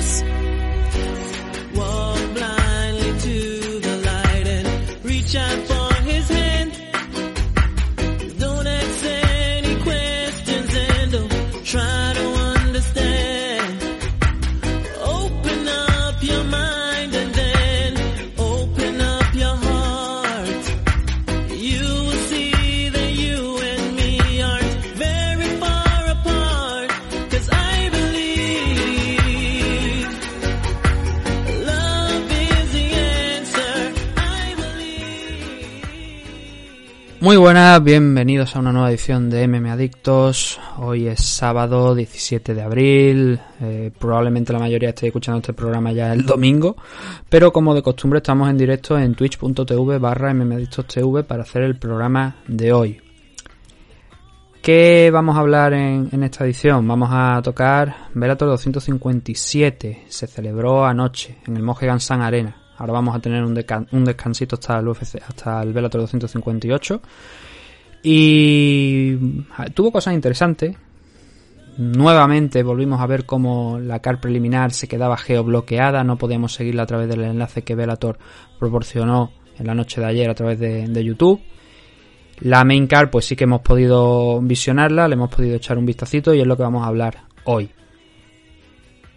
adiós. Muy buenas, bienvenidos a una nueva edición de MM Adictos. Hoy es sábado 17 de abril. eh, probablemente la mayoría esté escuchando este programa ya el domingo. Pero como de costumbre estamos en directo en twitch.tv barra mmadictostv para hacer el programa de hoy. ¿Qué vamos a hablar en, esta edición? Vamos a tocar Velator 257. Se celebró anoche en el Mohegan Sun Arena. Ahora vamos a tener un, descansito hasta el UFC, hasta el Velator 258. Y ah, tuvo cosas interesantes. Nuevamente volvimos a ver cómo la car preliminar se quedaba geobloqueada, no podíamos seguirla a través del enlace que Velator proporcionó en la noche de ayer a través de, de YouTube. La main car pues sí que hemos podido visionarla, le hemos podido echar un vistacito y es lo que vamos a hablar hoy.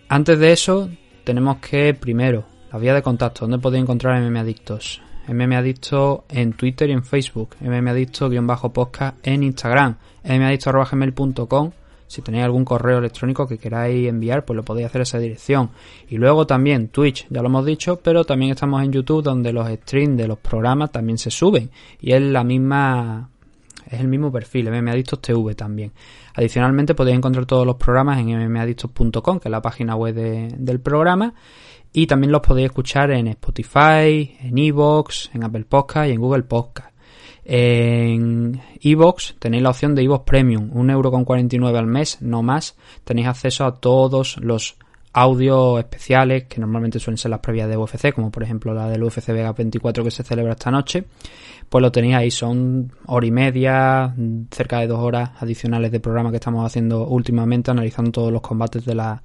Antes de eso, tenemos que primero, la vía de contacto, ¿dónde podéis encontrar a MM Adictos? MM Adicto en Twitter y en Facebook, MM Adicto-podcast en Instagram, mmadicto.gmail.com si tenéis algún correo electrónico que queráis enviar, pues lo podéis hacer a esa dirección. Y luego también Twitch, ya lo hemos dicho, pero también estamos en YouTube donde los streams de los programas también se suben. Y es la misma es el mismo perfil, MMAdictos TV también. Adicionalmente podéis encontrar todos los programas en mmadictos.com, que es la página web de- del programa. Y también los podéis escuchar en Spotify, en Evox, en Apple Podcast y en Google Podcast. En Evox tenéis la opción de Evox Premium, 1,49€ al mes, no más. Tenéis acceso a todos los audios especiales que normalmente suelen ser las previas de UFC, como por ejemplo la del UFC Vega 24 que se celebra esta noche. Pues lo tenéis ahí, son hora y media, cerca de dos horas adicionales de programa que estamos haciendo últimamente, analizando todos los combates de la,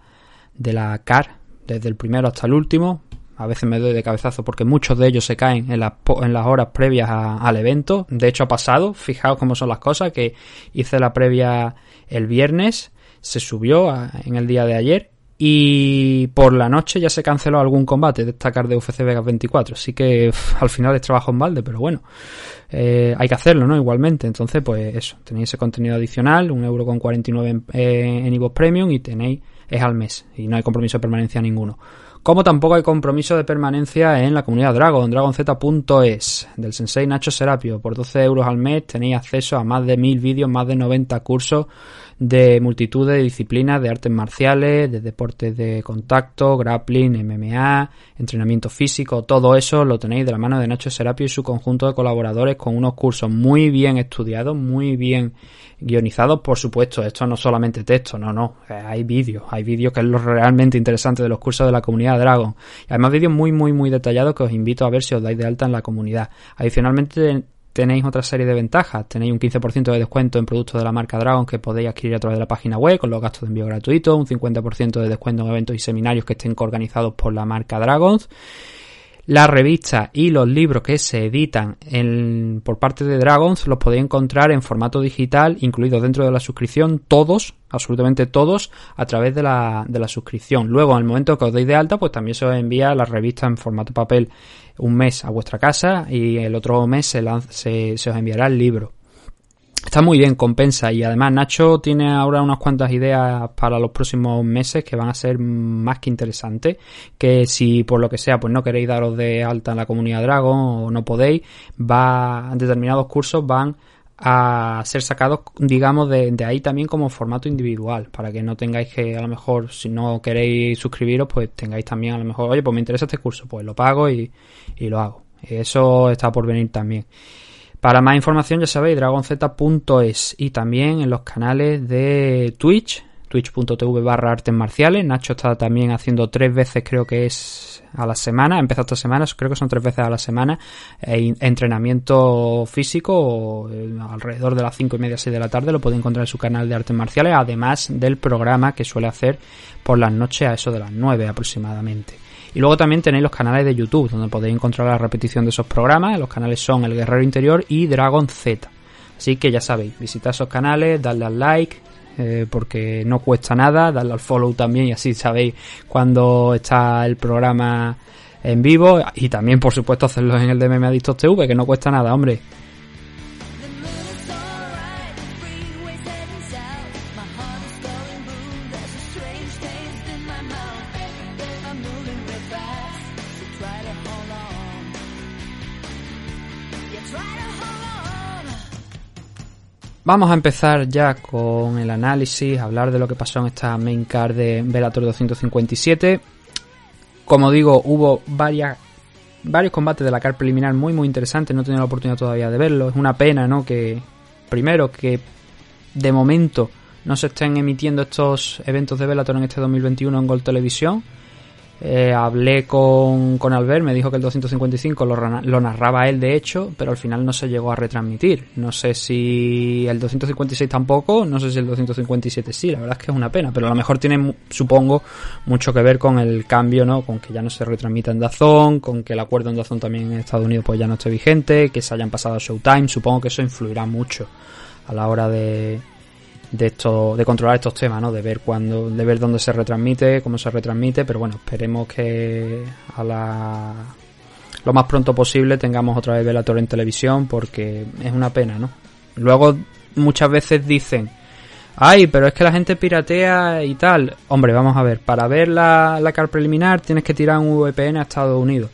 de la CAR, desde el primero hasta el último. A veces me doy de cabezazo porque muchos de ellos se caen en las, en las horas previas al evento. De hecho ha pasado, fijaos cómo son las cosas, que hice la previa el viernes, se subió en el día de ayer y por la noche ya se canceló algún combate de esta card de UFC Vegas 24. Así que al final es trabajo en balde, pero bueno, eh, hay que hacerlo, ¿no? Igualmente. Entonces, pues eso, tenéis ese contenido adicional, un euro con 49 en, eh, en Evox Premium y tenéis, es al mes y no hay compromiso de permanencia ninguno. Como tampoco hay compromiso de permanencia en la comunidad Dragon, dragonz.es, del sensei Nacho Serapio. Por 12 euros al mes tenéis acceso a más de 1000 vídeos, más de 90 cursos de multitud de disciplinas de artes marciales, de deportes de contacto, grappling, MMA, entrenamiento físico, todo eso lo tenéis de la mano de Nacho Serapio y su conjunto de colaboradores con unos cursos muy bien estudiados, muy bien guionizados, por supuesto, esto no solamente texto, no, no, hay vídeos, hay vídeos que es lo realmente interesante de los cursos de la comunidad Dragon, y además vídeos muy, muy, muy detallados que os invito a ver si os dais de alta en la comunidad. Adicionalmente, tenéis otra serie de ventajas. Tenéis un 15% de descuento en productos de la marca Dragon que podéis adquirir a través de la página web con los gastos de envío gratuitos, un 50% de descuento en eventos y seminarios que estén organizados por la marca Dragons. La revista y los libros que se editan en- por parte de Dragons los podéis encontrar en formato digital, incluidos dentro de la suscripción, todos, absolutamente todos, a través de la, de la suscripción. Luego, en el momento que os deis de alta, pues también se os envía la revista en formato papel un mes a vuestra casa y el otro mes se, lanza- se, se os enviará el libro. Está muy bien, compensa. Y además Nacho tiene ahora unas cuantas ideas para los próximos meses que van a ser más que interesantes. Que si por lo que sea pues no queréis daros de alta en la comunidad Dragon o no podéis, va, determinados cursos van a ser sacados, digamos, de, ahí también como formato individual, para que no tengáis que, a lo mejor, si no queréis suscribiros, pues tengáis también, a lo mejor, oye, pues me interesa este curso, pues lo pago y, y lo hago. Eso está por venir también. Para más información, ya sabéis, dragonz.es y también en los canales de Twitch, twitch.tv barra artes marciales. Nacho está también haciendo tres veces, creo que es a la semana, empezó esta semana, creo que son tres veces a la semana, eh, entrenamiento físico eh, alrededor de las cinco y media, seis de la tarde, lo puede encontrar en su canal de artes marciales, además del programa que suele hacer por las noches a eso de las nueve aproximadamente. Y luego también tenéis los canales de YouTube, donde podéis encontrar la repetición de esos programas. Los canales son El Guerrero Interior y Dragon Z. Así que ya sabéis, visitad esos canales, dadle al like, eh, porque no cuesta nada, darle al follow también y así sabéis cuando está el programa en vivo y también por supuesto hacerlo en el Adictos TV, que no cuesta nada, hombre. Vamos a empezar ya con el análisis, hablar de lo que pasó en esta main card de Velator 257. Como digo, hubo varias, varios combates de la card preliminar muy muy interesantes, no he tenido la oportunidad todavía de verlo. Es una pena, ¿no? Que primero que de momento no se estén emitiendo estos eventos de Velator en este 2021 en Gold Televisión eh, hablé con, con, Albert, me dijo que el 255 lo, narraba él de hecho, pero al final no se llegó a retransmitir. No sé si el 256 tampoco, no sé si el 257 sí, la verdad es que es una pena, pero a lo mejor tiene, supongo, mucho que ver con el cambio, ¿no? Con que ya no se retransmita en Dazón, con que el acuerdo en Dazón también en Estados Unidos pues ya no esté vigente, que se hayan pasado a Showtime, supongo que eso influirá mucho a la hora de, de esto, de controlar estos temas, ¿no? De ver cuándo, de ver dónde se retransmite, cómo se retransmite, pero bueno, esperemos que a la lo más pronto posible tengamos otra vez Velator en televisión porque es una pena, ¿no? Luego muchas veces dicen, ay, pero es que la gente piratea y tal. Hombre, vamos a ver, para ver la, la car preliminar tienes que tirar un VPN a Estados Unidos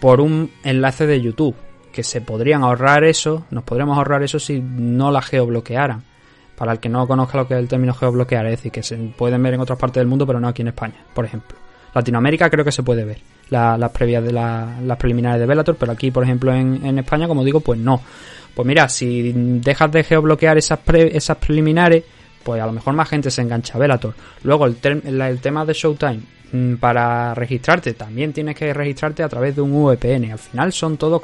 por un enlace de YouTube, que se podrían ahorrar eso, nos podríamos ahorrar eso si no la geobloquearan para el que no conozca lo que es el término geobloquear, es decir, que se pueden ver en otras partes del mundo, pero no aquí en España, por ejemplo. Latinoamérica creo que se puede ver las previas de las preliminares de Velator, pero aquí, por ejemplo, en, España, como digo, pues no. Pues mira, si dejas de geobloquear esas, esas preliminares, pues a lo mejor más gente se engancha a Velator. Luego, el, el tema de Showtime, Mm, para registrarte también tienes que registrarte a través de un VPN. Al final son todos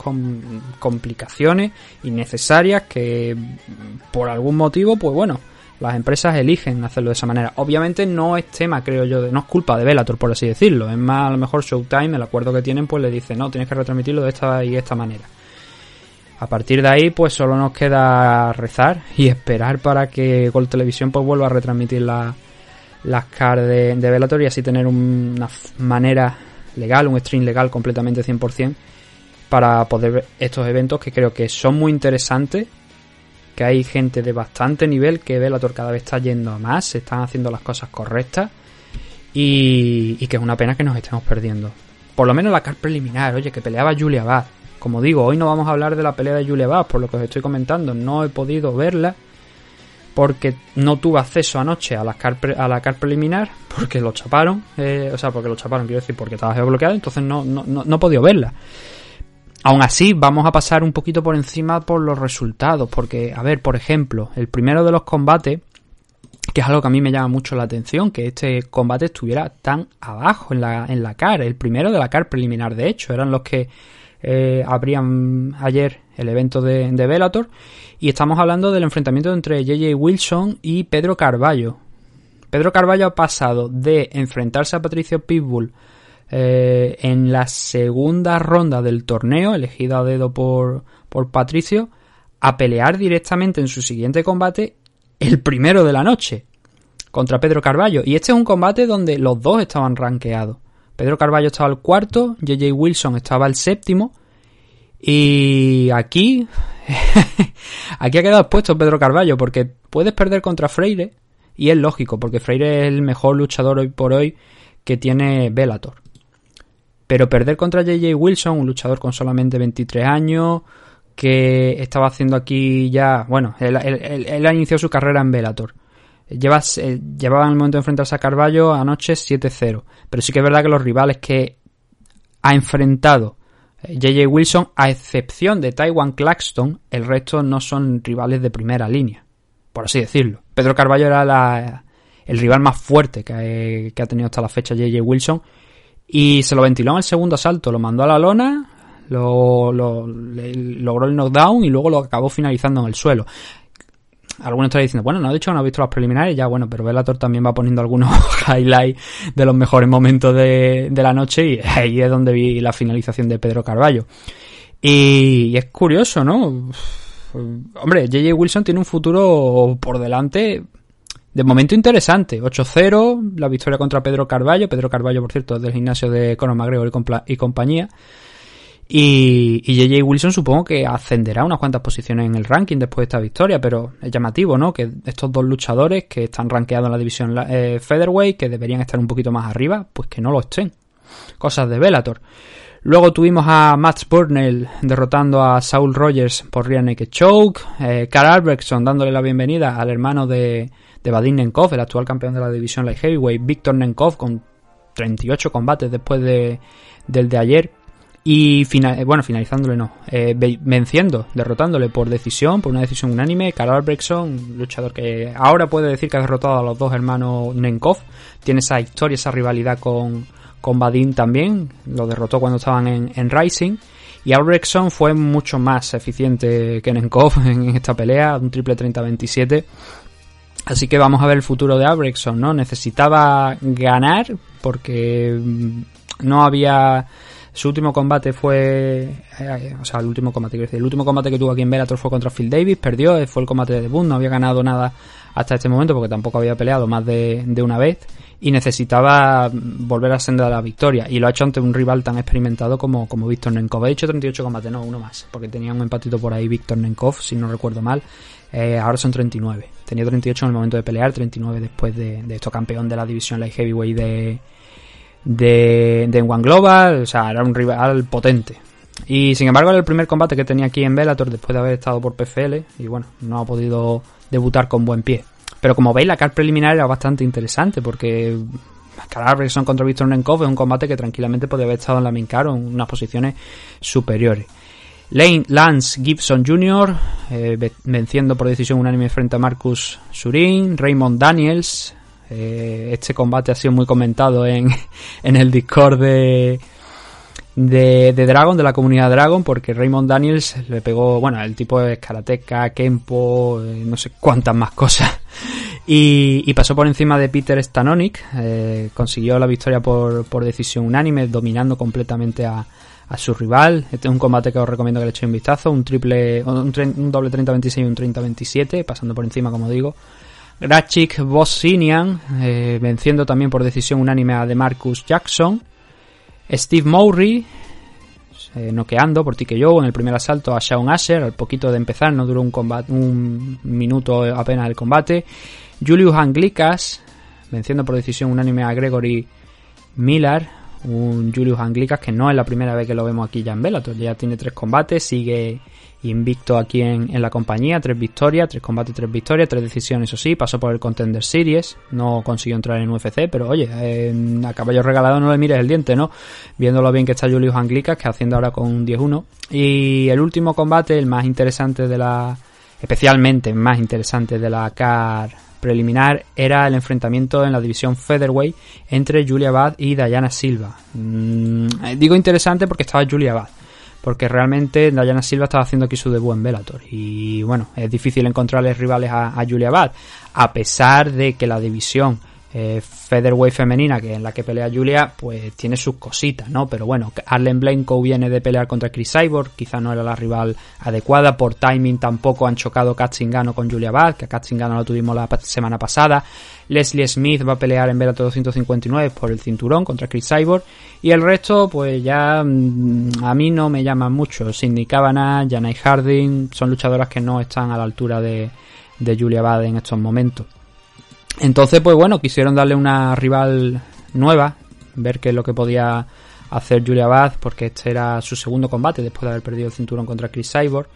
complicaciones innecesarias que mm, por algún motivo, pues bueno, las empresas eligen hacerlo de esa manera. Obviamente no es tema, creo yo, de, no es culpa de Velator, por así decirlo. Es más, a lo mejor Showtime, el acuerdo que tienen, pues le dice, no, tienes que retransmitirlo de esta y esta manera. A partir de ahí, pues solo nos queda rezar y esperar para que Gold Televisión pues vuelva a retransmitir la, las cards de, de Velator y así tener una manera legal, un stream legal completamente 100% para poder ver estos eventos que creo que son muy interesantes, que hay gente de bastante nivel, que Velator cada vez está yendo a más, se están haciendo las cosas correctas y, que es una pena que nos estemos perdiendo. Por lo menos la card preliminar, oye, que peleaba Julia Bad. Como digo, hoy no vamos a hablar de la pelea de Julia Bad, por lo que os estoy comentando, no he podido verla porque no tuve acceso anoche a la car, a la car preliminar, porque lo chaparon, eh, o sea, porque lo chaparon, quiero decir, porque estaba geobloqueado, entonces no, no, no, no he podido verla. Aún así, vamos a pasar un poquito por encima por los resultados, porque, a ver, por ejemplo, el primero de los combates, que es algo que a mí me llama mucho la atención, que este combate estuviera tan abajo en la, en la car, el primero de la car preliminar, de hecho, eran los que eh, abrían ayer el evento de, de Bellator. Y estamos hablando del enfrentamiento entre JJ Wilson y Pedro Carballo. Pedro Carballo ha pasado de enfrentarse a Patricio Pitbull eh, en la segunda ronda del torneo, elegida a dedo por, por Patricio, a pelear directamente en su siguiente combate, el primero de la noche, contra Pedro Carballo. Y este es un combate donde los dos estaban rankeados. Pedro Carballo estaba al cuarto, JJ Wilson estaba al séptimo. Y aquí, aquí ha quedado expuesto Pedro Carballo, porque puedes perder contra Freire, y es lógico, porque Freire es el mejor luchador hoy por hoy que tiene Bellator. Pero perder contra JJ Wilson, un luchador con solamente 23 años, que estaba haciendo aquí ya, bueno, él, él ha iniciado su carrera en Bellator Lleva, eh, llevaba en el momento de enfrentarse a Carballo anoche 7-0. Pero sí que es verdad que los rivales que ha enfrentado JJ eh, Wilson, a excepción de Taiwan Claxton, el resto no son rivales de primera línea, por así decirlo. Pedro Carballo era la, el rival más fuerte que, ha tenido hasta la fecha JJ Wilson. Y se lo ventiló en el segundo asalto, lo mandó a la lona, lo, lo- le- logró el knockdown y luego lo acabó finalizando en el suelo. Algunos están diciendo, bueno, no dicho que no ha visto los preliminares, ya bueno, pero Bellator también va poniendo algunos highlights de los mejores momentos de, de la noche y ahí es donde vi la finalización de Pedro Carballo. Y, es curioso, ¿no? Hombre, JJ Wilson tiene un futuro por delante de momento interesante. 8-0, la victoria contra Pedro Carballo. Pedro Carballo, por cierto, es del gimnasio de Conor McGregor y compañía. Y, y JJ Wilson supongo que ascenderá unas cuantas posiciones en el ranking después de esta victoria, pero es llamativo, ¿no? Que estos dos luchadores que están rankeados en la división eh, Featherweight, que deberían estar un poquito más arriba, pues que no lo estén. Cosas de Bellator. Luego tuvimos a Matt Burnell derrotando a Saul Rogers por Rear Naked Choke. Eh, Karl Albrechtson dándole la bienvenida al hermano de, de Vadim Nenkov, el actual campeón de la división Light Heavyweight, Víctor Nenkov, con 38 combates después de, del de ayer. Y fina- eh, bueno, finalizándole no, eh, ve- venciendo, derrotándole por decisión, por una decisión unánime, Karl Albrechtson, un luchador que ahora puede decir que ha derrotado a los dos hermanos Nenkov, tiene esa historia, esa rivalidad con, con Vadim también, lo derrotó cuando estaban en, en Rising. Y Albrechtson fue mucho más eficiente que Nenkov en esta pelea, un triple 30-27. Así que vamos a ver el futuro de Albrechtson, ¿no? Necesitaba ganar porque mm, no había... Su último combate fue... eh, o sea, el último combate, decir, el último combate que tuvo aquí en Bellator fue contra Phil Davis, perdió, eh, fue el combate de debut, no había ganado nada hasta este momento porque tampoco había peleado más de, de una vez y necesitaba volver a senda de la victoria y lo ha hecho ante un rival tan experimentado como, como Víctor Nenkov. Ha hecho 38 combates, no, uno más, porque tenía un empatito por ahí Víctor Nenkov, si no recuerdo mal. Eh, ahora son 39. Tenía 38 en el momento de pelear, 39 después de, de esto, campeón de la división Light Heavyweight de, de, de One Global, o sea, era un rival potente. Y sin embargo era el primer combate que tenía aquí en Bellator después de haber estado por PFL y bueno, no ha podido debutar con buen pie. Pero como veis la card preliminar era bastante interesante porque Albrechtson contra Víctor Nenkov es un combate que tranquilamente podría haber estado en la main card o en unas posiciones superiores. Lane Lance Gibson Jr. eh, ve- venciendo por decisión unánime frente a Marcus Surin, Raymond Daniels. Eh, este combate ha sido muy comentado en, en el Discord de, de, de Dragon, de la comunidad Dragon, porque Raymond Daniels le pegó, bueno, el tipo es karateca, kempo, eh, no sé cuántas más cosas. Y, pasó por encima de Peter Stanonik, eh, consiguió la victoria por, por decisión unánime, dominando completamente a, su rival. Este es un combate que os recomiendo que le echéis un vistazo, un triple, un, un doble 30-26 y un 30-27, pasando por encima, como digo. Grachik Bossinian, eh, venciendo también por decisión unánime a DeMarcus Jackson. Steve Mowry, eh, noqueando por TKO en el primer asalto a Shawn Asher, al poquito de empezar, no duró un minuto apenas el combate. Julius Anglicas, venciendo por decisión unánime a Gregory Miller, un Julius Anglicas que no es la primera vez que lo vemos aquí ya en Bellator, ya tiene tres combates, sigue invicto aquí en, en la compañía, tres victorias, tres combates, tres victorias, tres decisiones, eso sí, pasó por el Contender Series, no consiguió entrar en UFC, pero oye, a caballo regalado no le mires el diente, ¿no? Viendo lo bien que está Julius Anglicas, que haciendo ahora con un 10-1. Y el último combate, el más interesante de la, especialmente más interesante de la CAR preliminar era el enfrentamiento en la división Featherweight entre Julia Bad y Diana Silva. Mm, digo interesante porque estaba Julia Bad, porque realmente Diana Silva estaba haciendo aquí su debut en Bellator. Y bueno, es difícil encontrarles rivales a, a Julia Bad, a pesar de que la división eh, femenina, que en la que pelea Julia, pues tiene sus cositas, ¿no? Pero bueno, Arlen Blenko viene de pelear contra Chris Cyborg, quizá no era la rival adecuada, por timing tampoco han chocado Katzingano con Julia Bad, que a Katzingano lo tuvimos la semana pasada. Leslie Smith va a pelear en Bellator 259 por el cinturón contra Chris Cyborg, y el resto, pues ya mm, a mí no me llaman mucho. Cindy Kavanagh, Janai Harding, son luchadoras que no están a la altura de, de Julia Bad en estos momentos. Entonces, pues bueno, quisieron darle una rival nueva, ver qué es lo que podía hacer Julia Bad, porque este era su segundo combate después de haber perdido el cinturón contra Chris Cyborg.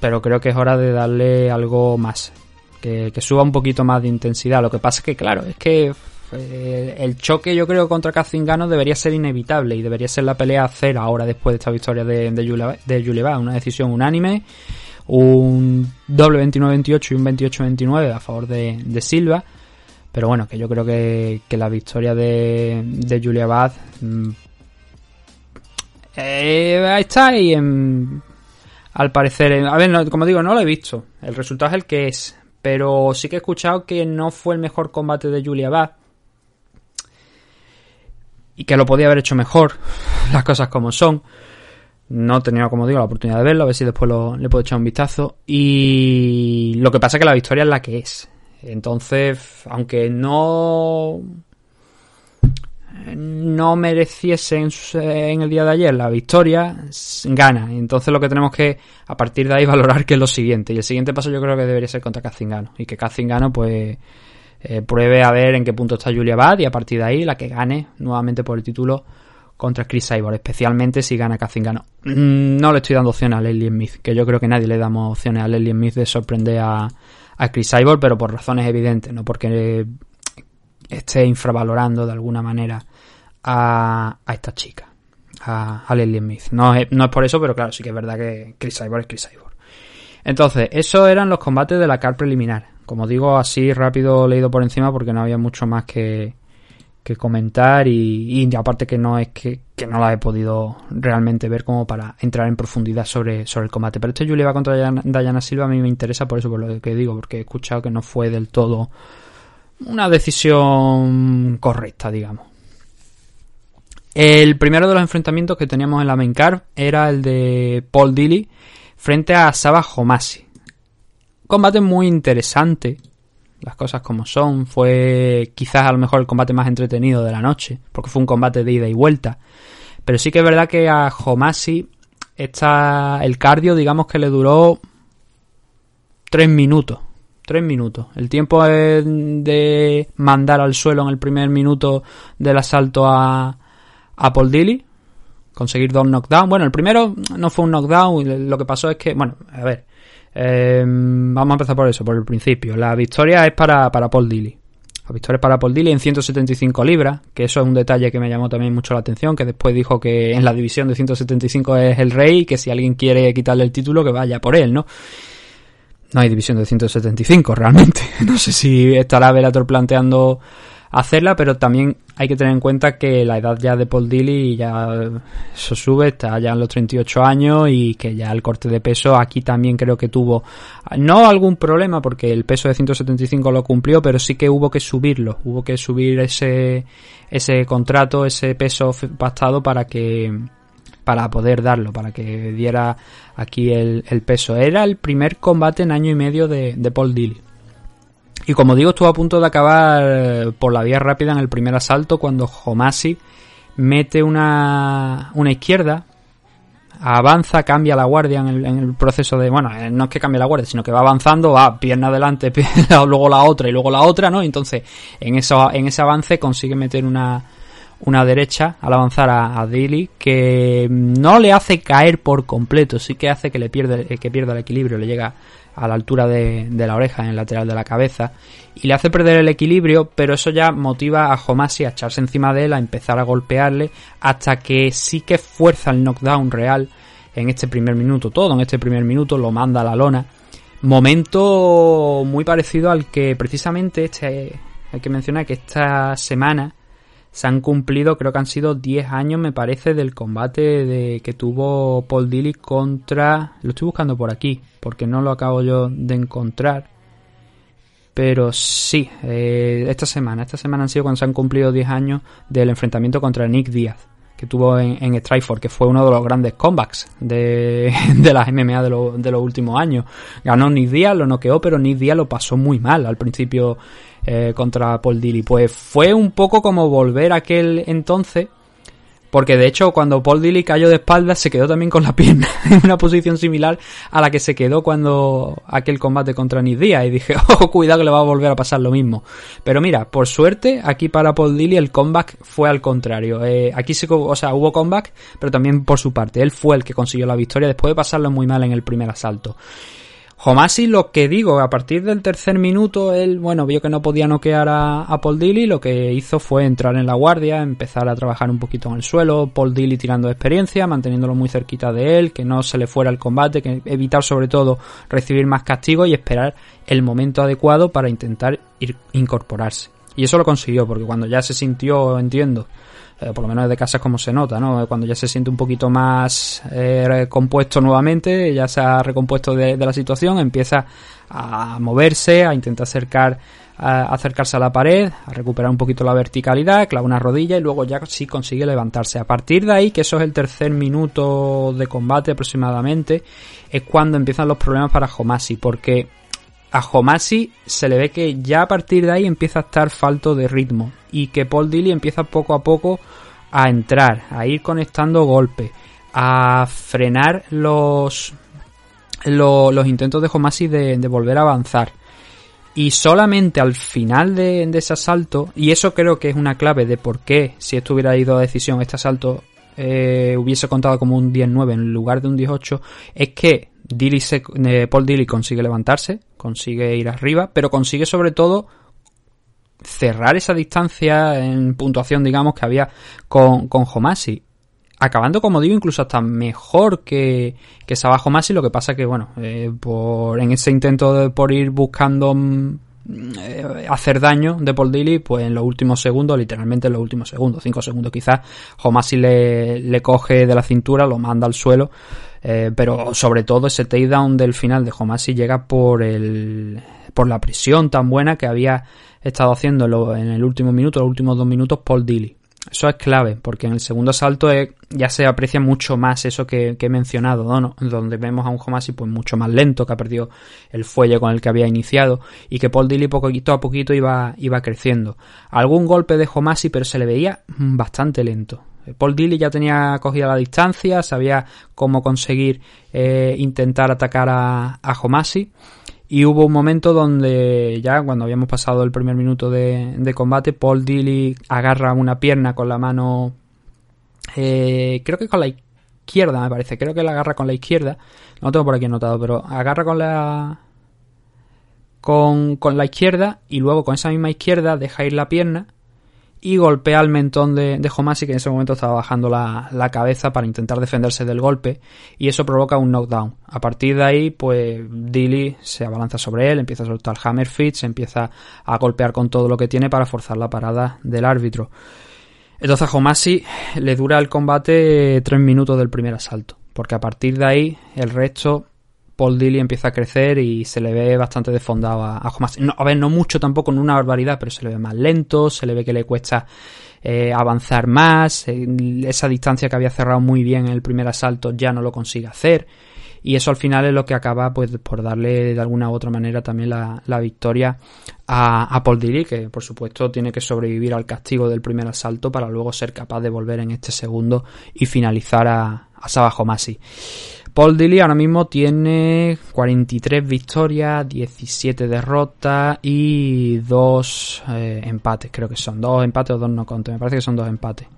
Pero creo que es hora de darle algo más, que, suba un poquito más de intensidad. Lo que pasa es que, claro, es que eh, el choque yo creo contra Kazingano debería ser inevitable y debería ser la pelea a cero ahora después de esta victoria de, de, Julia, de Julia Bad, una decisión unánime un doble 29-28 y un 28-29 a favor de, de Silva. Pero bueno, que yo creo que, que la victoria de, de Julia Bad mm, eh, está ahí al parecer. a ver, como digo, no lo he visto. El resultado es el que es. Pero sí que he escuchado que no fue el mejor combate de Julia Bad. Y que lo podía haber hecho mejor. Las cosas como son. No he tenido, como digo, la oportunidad de verlo. A ver si después lo- le puedo echar un vistazo. Y lo que pasa es que la victoria es la que es. Entonces, aunque no no mereciese en, el día de ayer la victoria, gana. Entonces lo que tenemos que a partir de ahí valorar que es lo siguiente. Y el siguiente paso yo creo que debería ser contra Cazingano. Y que Cazingano pues eh, pruebe a ver en qué punto está Julia Bad y a partir de ahí la que gane nuevamente por el título contra Chris Cyborg, especialmente si gana Cazingano. Mm, No le estoy dando opciones a Leslie Smith, que yo creo que nadie le damos opciones a Leslie Smith de sorprender a, a Chris Cyborg, pero por razones evidentes, no porque esté infravalorando de alguna manera a, a esta chica, a, a Leslie Smith. No es, no es por eso, pero claro, sí que es verdad que Chris Cyborg es Chris Cyborg. Entonces, esos eran los combates de la CAR preliminar. Como digo, así rápido leído por encima porque no había mucho más que, que comentar y, y aparte que no es que, que no la he podido realmente ver como para entrar en profundidad sobre, sobre el combate. Pero este Julia contra Diana, Diana Silva a mí me interesa por eso, por lo que digo, porque he escuchado que no fue del todo una decisión correcta, digamos. El primero de los enfrentamientos que teníamos en la main card era el de Paul Dilly frente a Saba Homasi. Combate muy interesante, las cosas como son. Fue quizás a lo mejor el combate más entretenido de la noche, porque fue un combate de ida y vuelta. Pero sí que es verdad que a Homasi está el cardio, digamos que le duró tres minutos. Tres minutos. El tiempo de mandar al suelo en el primer minuto del asalto a, a Paul Dilly. Conseguir dos knockdowns. Bueno, el primero no fue un knockdown. Lo que pasó es que, bueno, a ver. Eh, vamos a empezar por eso, por el principio. La victoria es para, para Paul Dilly. La victoria es para Paul Dilly en 175 libras, que eso es un detalle que me llamó también mucho la atención, que después dijo que en la división de 175 es el rey que si alguien quiere quitarle el título que vaya por él, ¿no? No hay división de 175 realmente. No sé si estará Velator planteando hacerla, pero también hay que tener en cuenta que la edad ya de Paul Dilly ya eso sube, está ya en los 38 años y que ya el corte de peso aquí también creo que tuvo no algún problema porque el peso de 175 lo cumplió, pero sí que hubo que subirlo, hubo que subir ese ese contrato, ese peso pactado para que para poder darlo, para que diera aquí el, el peso. Era el primer combate en año y medio de, de Paul Dilly. Y como digo, estuvo a punto de acabar por la vía rápida en el primer asalto cuando Homasi mete una, una izquierda, avanza, cambia la guardia en el, proceso de, bueno, no es que cambie la guardia, sino que va avanzando, va pierna adelante, luego la otra y luego la otra, ¿no? Entonces, en, eso, en ese avance consigue meter una, una derecha al avanzar a, a que no le hace caer por completo, sí que hace que le pierda, que pierda el equilibrio, le llega a la altura de, la oreja, en el lateral de la cabeza, y le hace perder el equilibrio, pero eso ya motiva a Homasi a echarse encima de él, a empezar a golpearle, hasta que sí que fuerza el knockdown real en este primer minuto, todo en este primer minuto, lo manda a la lona. Momento muy parecido al que precisamente este, hay que mencionar que esta semana se han cumplido, creo que han sido 10 años, me parece, del combate de que tuvo Paul Dilly contra. Lo estoy buscando por aquí, porque no lo acabo yo de encontrar. Pero sí, eh, esta semana, esta semana han sido cuando se han cumplido 10 años del enfrentamiento contra Nick Díaz, que tuvo en, en Strikeforce, que fue uno de los grandes comebacks de, de las MMA de, lo, de los últimos años. Ganó Nick Díaz, lo noqueó, pero Nick Díaz lo pasó muy mal al principio eh, contra Paul Dilly. Pues fue un poco como volver a aquel entonces, porque de hecho cuando Paul Dilly cayó de espaldas se quedó también con la pierna en una posición similar a la que se quedó cuando aquel combate contra Nick Díaz y dije, oh, cuidado que le va a volver a pasar lo mismo. Pero mira, por suerte aquí para Paul Dilly el comeback fue al contrario. Eh, aquí se, o sea, hubo comeback, pero también por su parte. Él fue el que consiguió la victoria después de pasarlo muy mal en el primer asalto. Homasi, lo que digo, a partir del tercer minuto, él, bueno, vio que no podía noquear a, a Paul Dilly, lo que hizo fue entrar en la guardia, empezar a trabajar un poquito en el suelo, Paul Dilly tirando de experiencia, manteniéndolo muy cerquita de él, que no se le fuera el combate, que evitar sobre todo recibir más castigo y esperar el momento adecuado para intentar ir, incorporarse. Y eso lo consiguió, porque cuando ya se sintió, entiendo, eh, por lo menos de casa es como se nota, ¿no? Cuando ya se siente un poquito más eh, compuesto nuevamente, ya se ha recompuesto de, la situación, empieza a moverse, a intentar acercar a acercarse a la pared, a recuperar un poquito la verticalidad, clava una rodilla y luego ya sí consigue levantarse. A partir de ahí, que eso es el tercer minuto de combate aproximadamente, es cuando empiezan los problemas para Homasi, porque a Homasi se le ve que ya a partir de ahí empieza a estar falto de ritmo y que Paul Dilly empieza poco a poco a entrar, a ir conectando golpes, a frenar los, los, intentos de Homasi de, de volver a avanzar. Y solamente al final de, de, ese asalto, y eso creo que es una clave de por qué, si esto hubiera ido a decisión, este asalto eh, hubiese contado como un 10-9 en lugar de un 18, es que Dilly se, eh, Paul Dilly consigue levantarse, consigue ir arriba, pero consigue sobre todo cerrar esa distancia en puntuación, digamos, que había con, con Homasi acabando, como digo, incluso hasta mejor que, que Sabajo Masi. Lo que pasa que, bueno, eh, por, en ese intento de, por ir buscando eh, hacer daño de Paul Dilly, pues en los últimos segundos, literalmente en los últimos segundos, cinco segundos quizás, Homasi le, le coge de la cintura, lo manda al suelo. Eh, pero sobre todo ese takedown del final de Homasi llega por el por la presión tan buena que había estado haciendo en el último minuto, los últimos dos minutos, Paul Dilly. Eso es clave, porque en el segundo asalto es, ya se aprecia mucho más eso que, he mencionado, ¿no? donde vemos a un Homasi pues mucho más lento, que ha perdido el fuelle con el que había iniciado, y que Paul Dilly poquito a poquito iba, iba creciendo. Algún golpe de Homasi, pero se le veía bastante lento. Paul Dilly ya tenía cogida la distancia, sabía cómo conseguir eh, intentar atacar a, a Homasi. Y hubo un momento donde ya cuando habíamos pasado el primer minuto de, combate, Paul Dilly agarra una pierna con la mano, eh, creo que con la izquierda me parece, creo que la agarra con la izquierda, no tengo por aquí anotado, pero agarra con la con, con la izquierda y luego con esa misma izquierda deja ir la pierna y golpea el mentón de, de Homasi que en ese momento estaba bajando la, la, cabeza para intentar defenderse del golpe y eso provoca un knockdown. A partir de ahí, pues Dilly se abalanza sobre él, empieza a soltar hammer se empieza a golpear con todo lo que tiene para forzar la parada del árbitro. Entonces a Homasi le dura el combate tres minutos del primer asalto, porque a partir de ahí el resto Paul Dilly empieza a crecer y se le ve bastante desfondado a, a. No, a ver, no mucho tampoco, en una barbaridad, pero se le ve más lento, se le ve que le cuesta eh, avanzar más, eh, esa distancia que había cerrado muy bien en el primer asalto ya no lo consigue hacer. Y eso al final es lo que acaba pues por darle de alguna u otra manera también la, la victoria a, a, Paul Dilly, que por supuesto tiene que sobrevivir al castigo del primer asalto para luego ser capaz de volver en este segundo y finalizar a, a Sabah Homasi. Paul Dilly ahora mismo tiene 43 victorias, 17 derrotas y 2 eh, empates, creo que son. Dos empates o dos no contes, me parece que son dos empates.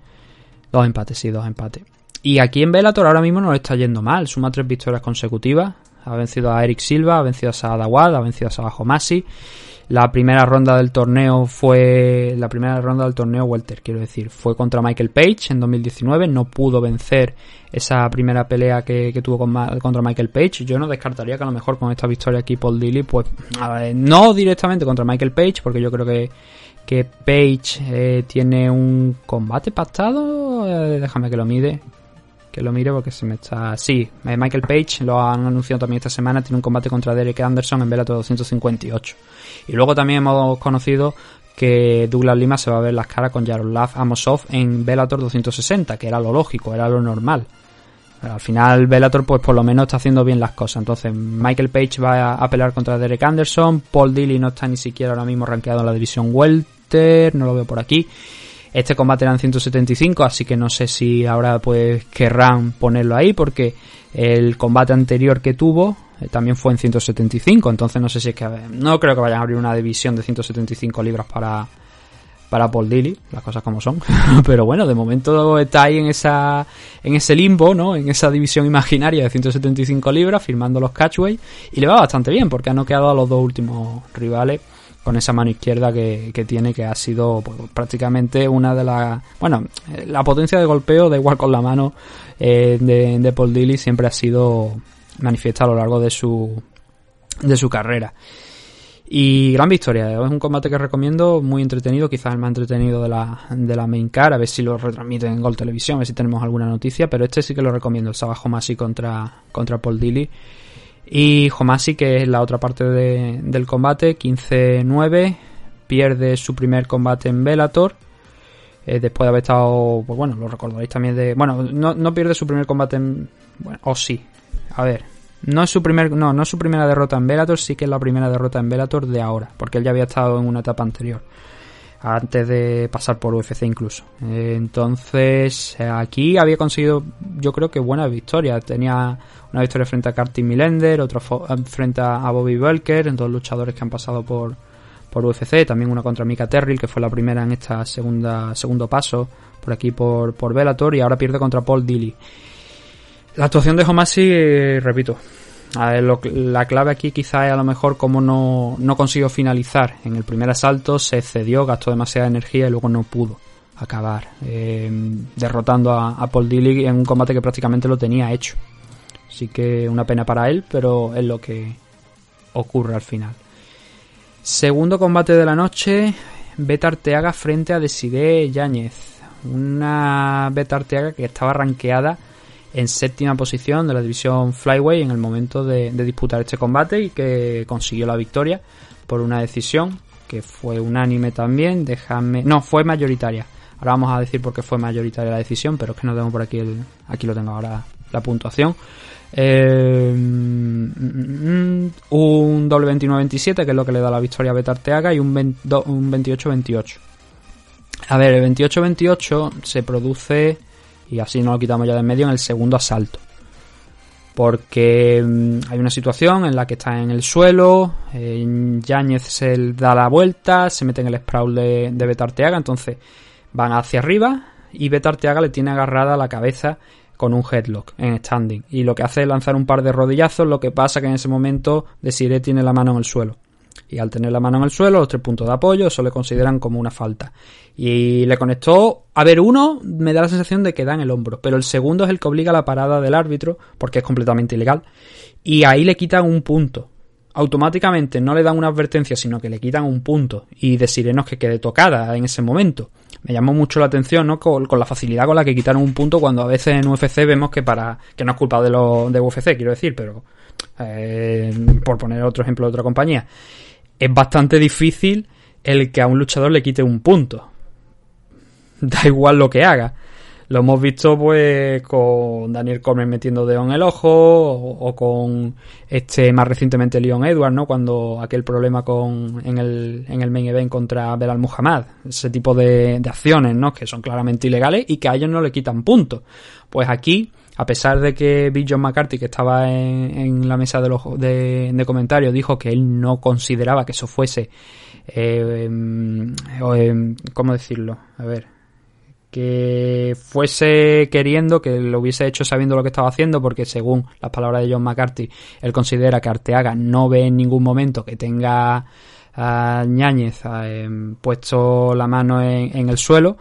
Dos empates, sí, dos empates. Y aquí en Bellator ahora mismo no está yendo mal, suma tres victorias consecutivas. Ha vencido a Eric Silva, ha vencido a Saad Awad, ha vencido a Sabajo Masi. La primera ronda del torneo fue la primera ronda del torneo Welter, quiero decir, fue contra Michael Page en 2019, no pudo vencer esa primera pelea que, que tuvo con, contra Michael Page. Yo no descartaría que a lo mejor con esta victoria aquí Paul Dilly, pues no directamente contra Michael Page, porque yo creo que que Page eh, tiene un combate pactado, eh, déjame que lo mide, que lo mire porque se me está... Sí, eh, Michael Page lo han anunciado también esta semana, tiene un combate contra Derek Anderson en Bellator 258. Y luego también hemos conocido que Douglas Lima se va a ver las caras con Yaroslav Amosov en Bellator 260, que era lo lógico, era lo normal. Pero al final Bellator pues por lo menos está haciendo bien las cosas. Entonces Michael Page va a, pelear contra Derek Anderson, Paul Dilly no está ni siquiera ahora mismo rankeado en la división Welter, no lo veo por aquí. Este combate era en 175, así que no sé si ahora pues querrán ponerlo ahí porque el combate anterior que tuvo eh, también fue en 175, entonces no sé si es que no creo que vayan a abrir una división de 175 libras para para Paul Dilly, las cosas como son, pero bueno, de momento está ahí en esa en ese limbo, ¿no? En esa división imaginaria de 175 libras firmando los catchway y le va bastante bien porque ha noqueado a los dos últimos rivales con esa mano izquierda que, que tiene, que ha sido pues, prácticamente una de las... Bueno, la potencia de golpeo, da igual con la mano, eh, de, de, Paul Dilly siempre ha sido manifiesta a lo largo de su, de su carrera. Y gran victoria, es un combate que recomiendo, muy entretenido, quizás el más entretenido de la, de la main car, a ver si lo retransmiten en Gol Televisión, a ver si tenemos alguna noticia, pero este sí que lo recomiendo, el Saba Homasi contra, contra Paul Dilly. Y Homasi, que es la otra parte de, del combate, 15-9, pierde su primer combate en Bellator. Eh, después de haber estado, pues bueno, lo recordaréis también de... Bueno, no, no pierde su primer combate en... Bueno, o sí. A ver, no es su primer, no, no es su primera derrota en Bellator, sí que es la primera derrota en Bellator de ahora, porque él ya había estado en una etapa anterior, antes de pasar por UFC incluso. Eh, entonces, eh, aquí había conseguido, yo creo que buena victoria. Tenía una victoria frente a Carty Millender, otra frente a Bobby Belker, dos luchadores que han pasado por, por UFC, también una contra Mika Terrill, que fue la primera en esta segunda segundo paso por aquí por, por Bellator, y ahora pierde contra Paul Dilly. La actuación de Homasi, eh, repito, la clave aquí quizá es a lo mejor como no, no consiguió finalizar. En el primer asalto se excedió, gastó demasiada energía y luego no pudo acabar eh, derrotando a, Paul Dilly en un combate que prácticamente lo tenía hecho. Así que una pena para él, pero es lo que ocurre al final. Segundo combate de la noche, Beta Arteaga frente a Desiree Yáñez. Una Beta Arteaga que estaba rankeada en séptima posición de la división Flyway en el momento de, disputar este combate y que consiguió la victoria por una decisión que fue unánime también. Déjame. No, fue mayoritaria. Ahora vamos a decir por qué fue mayoritaria la decisión, pero es que no tengo por aquí el. Aquí lo tengo ahora la puntuación. Eh, un doble 29-27, que es lo que le da la victoria a Betarteaga, y un 28-28. A ver, el 28-28 se produce y así no lo quitamos ya de en medio en el segundo asalto. Porque mm, hay una situación en la que está en el suelo, eh, Yáñez se da la vuelta, se mete en el sprawl de, de Betarteaga, entonces van hacia arriba y Betarteaga le tiene agarrada la cabeza con un headlock en standing. Y lo que hace es lanzar un par de rodillazos, lo que pasa que en ese momento Desiree tiene la mano en el suelo y al tener la mano en el suelo, los tres puntos de apoyo, eso le consideran como una falta. Y le conectó, a ver, uno me da la sensación de que da en el hombro, pero el segundo es el que obliga a la parada del árbitro, porque es completamente ilegal, y ahí le quitan un punto. Automáticamente no le dan una advertencia, sino que le quitan un punto y de sirenos que quede tocada en ese momento. Me llamó mucho la atención, ¿no? Con, la facilidad con la que quitaron un punto cuando a veces en UFC vemos que para, que no es culpa de lo de UFC, quiero decir, pero eh, por poner otro ejemplo de otra compañía es bastante difícil el que a un luchador le quite un punto. Da igual lo que haga. Lo hemos visto pues con Daniel Cormier metiendo dedo en el ojo o, con este más recientemente Leon Edwards, ¿no? Cuando aquel problema con en el, en el main event contra Belal Muhammad, ese tipo de, de acciones, ¿no? Que son claramente ilegales y que a ellos no le quitan puntos. Pues aquí a pesar de que Bill John McCarthy, que estaba en, la mesa de, los, de, comentarios, dijo que él no consideraba que eso fuese, eh, em, em, ¿cómo decirlo? A ver, que fuese queriendo, que lo hubiese hecho sabiendo lo que estaba haciendo, porque según las palabras de John McCarthy, él considera que Arteaga no ve en ningún momento que tenga a Ñáñez em, puesto la mano en el suelo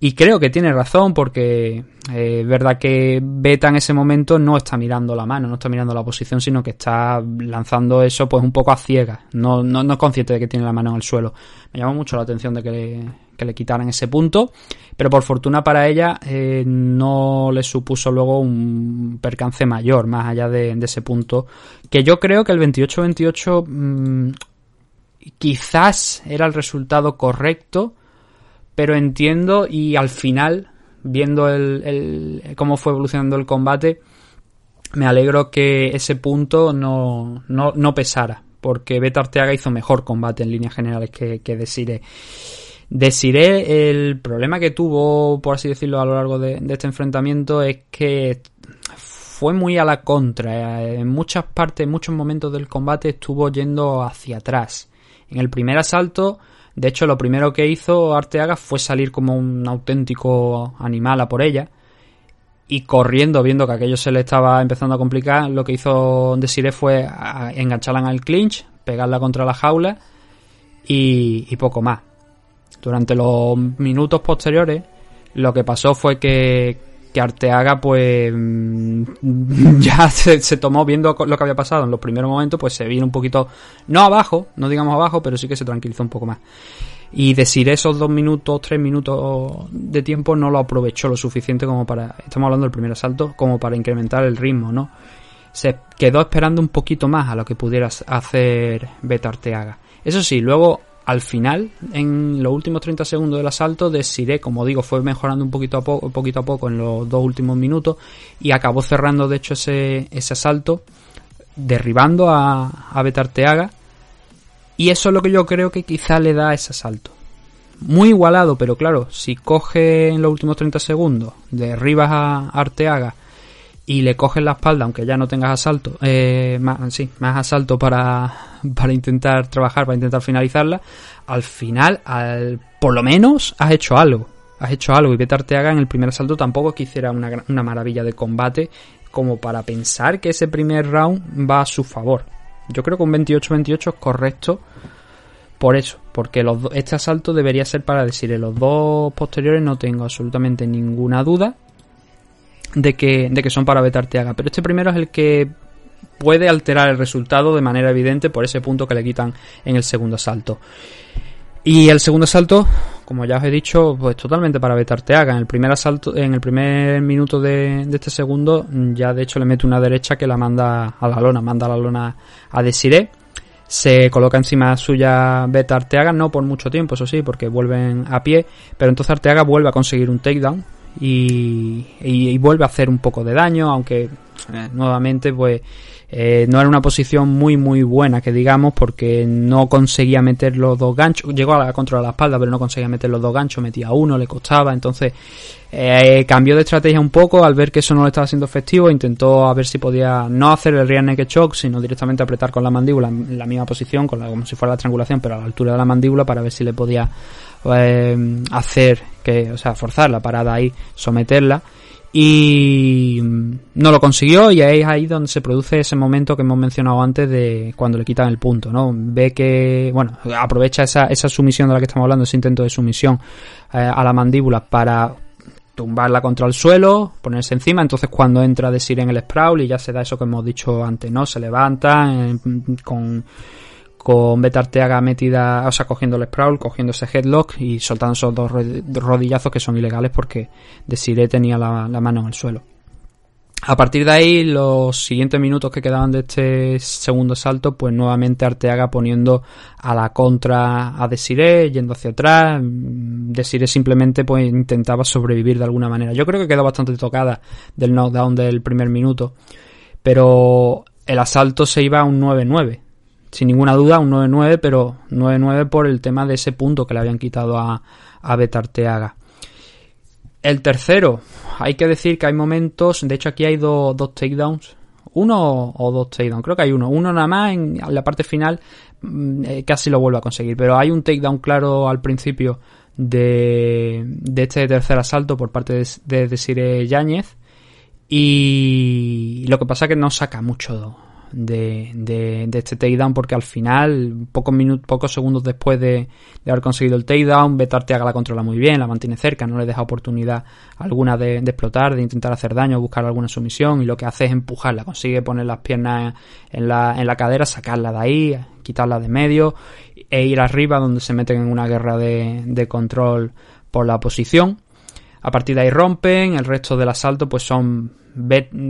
y creo que tiene razón porque eh, es verdad que Beta en ese momento no está mirando la mano, no está mirando la posición, sino que está lanzando eso pues un poco a ciegas. No, no, no es consciente de que tiene la mano en el suelo. Me llamó mucho la atención de que le, que le quitaran ese punto, pero por fortuna para ella eh, no le supuso luego un percance mayor, más allá de, ese punto, que yo creo que el 28-28 mm, quizás era el resultado correcto, pero entiendo y al final, viendo el, cómo fue evolucionando el combate, me alegro que ese punto no, no, no pesara, porque Beta Arteaga hizo mejor combate en líneas generales que, que Desire. Desire, el problema que tuvo, por así decirlo, a lo largo de, de este enfrentamiento es que fue muy a la contra. En muchas partes, en muchos momentos del combate estuvo yendo hacia atrás. En el primer asalto de hecho, lo primero que hizo Arteaga fue salir como un auténtico animal a por ella. Y corriendo, viendo que aquello se le estaba empezando a complicar, lo que hizo Desiree fue engancharla en el clinch, pegarla contra la jaula y, poco más. Durante los minutos posteriores, lo que pasó fue que que Arteaga pues mm, ya se, se, tomó viendo lo que había pasado en los primeros momentos pues se vino un poquito no abajo no digamos abajo pero sí que se tranquilizó un poco más. Y decir esos dos minutos tres minutos de tiempo no lo aprovechó lo suficiente como para estamos hablando del primer asalto como para incrementar el ritmo no se quedó esperando un poquito más a lo que pudiera hacer Beta Arteaga. Eso sí luego al final, en los últimos 30 segundos del asalto, Desiree, como digo, fue mejorando un poquito a poco, poquito a poco en los dos últimos minutos y acabó cerrando, de hecho, ese, ese asalto, derribando a, a Betarteaga. Y eso es lo que yo creo que quizá le da ese asalto. Muy igualado, pero claro, si coge en los últimos 30 segundos, derribas a Arteaga y le coges la espalda, aunque ya no tengas asalto, eh, más, sí, más asalto para, para intentar trabajar, para intentar finalizarla, al final, al, por lo menos, has hecho algo. Has hecho algo y te haga en el primer asalto tampoco es que hiciera una, una maravilla de combate como para pensar que ese primer round va a su favor. Yo creo que un 28-28 es correcto por eso, porque los este asalto debería ser para decir, en los dos posteriores no tengo absolutamente ninguna duda de que, de que son para Betarteaga. Pero este primero es el que puede alterar el resultado de manera evidente por ese punto que le quitan en el segundo asalto. Y el segundo asalto, como ya os he dicho, pues totalmente para Betarteaga. En el primer asalto, en el primer minuto de, de, este segundo, ya de hecho le mete una derecha que la manda a la lona, manda a la lona a Desiree. Se coloca encima suya Beta Arteaga, no por mucho tiempo, eso sí, porque vuelven a pie, pero entonces Arteaga vuelve a conseguir un takedown, y, y, vuelve a hacer un poco de daño, aunque eh, nuevamente pues eh, no era una posición muy muy buena que digamos porque no conseguía meter los dos ganchos, llegó a la contra la espalda pero no conseguía meter los dos ganchos, metía uno, le costaba, entonces eh, cambió de estrategia un poco. Al ver que eso no le estaba siendo efectivo, intentó a ver si podía no hacer el rear naked choke, sino directamente apretar con la mandíbula en la misma posición, con la, como si fuera la triangulación, pero a la altura de la mandíbula para ver si le podía eh, hacer que, o sea, forzar la parada ahí, someterla y no lo consiguió y ahí es ahí donde se produce ese momento que hemos mencionado antes de cuando le quitan el punto, ¿no? Ve que, bueno, aprovecha esa, esa sumisión de la que estamos hablando, ese intento de sumisión eh, a la mandíbula para tumbarla contra el suelo, ponerse encima, entonces cuando entra decir en el sprawl y ya se da eso que hemos dicho antes, ¿no? Se levanta eh, con con Betarteaga metida, o sea, cogiendo el sprawl, cogiendo ese headlock y soltando esos dos rodillazos que son ilegales porque Desiree tenía la, mano en el suelo. A partir de ahí, los siguientes minutos que quedaban de este segundo salto, pues nuevamente Arteaga poniendo a la contra a Desiree, yendo hacia atrás. Desiree simplemente pues intentaba sobrevivir de alguna manera. Yo creo que quedó bastante tocada del knockdown del primer minuto. Pero el asalto se iba a un 9-9 sin ninguna duda un 9-9, pero 9-9 por el tema de ese punto que le habían quitado a, a Betarteaga. El tercero, hay que decir que hay momentos, de hecho aquí hay dos takedowns, uno o dos takedowns, creo que hay uno, uno nada más en la parte final mm, eh, casi lo vuelve a conseguir, pero hay un takedown claro al principio de, de este tercer asalto por parte de, de Desire Yáñez y lo que pasa es que no saca mucho de, de, este takedown porque al final, pocos minutos, pocos segundos después de, haber conseguido el takedown, Betarteaga la controla muy bien, la mantiene cerca, no le deja oportunidad alguna de, de, explotar, de intentar hacer daño, buscar alguna sumisión y lo que hace es empujarla, consigue poner las piernas en la, en la cadera, sacarla de ahí, quitarla de medio e ir arriba donde se meten en una guerra de, de control por la posición. A partir de ahí rompen, el resto del asalto pues son,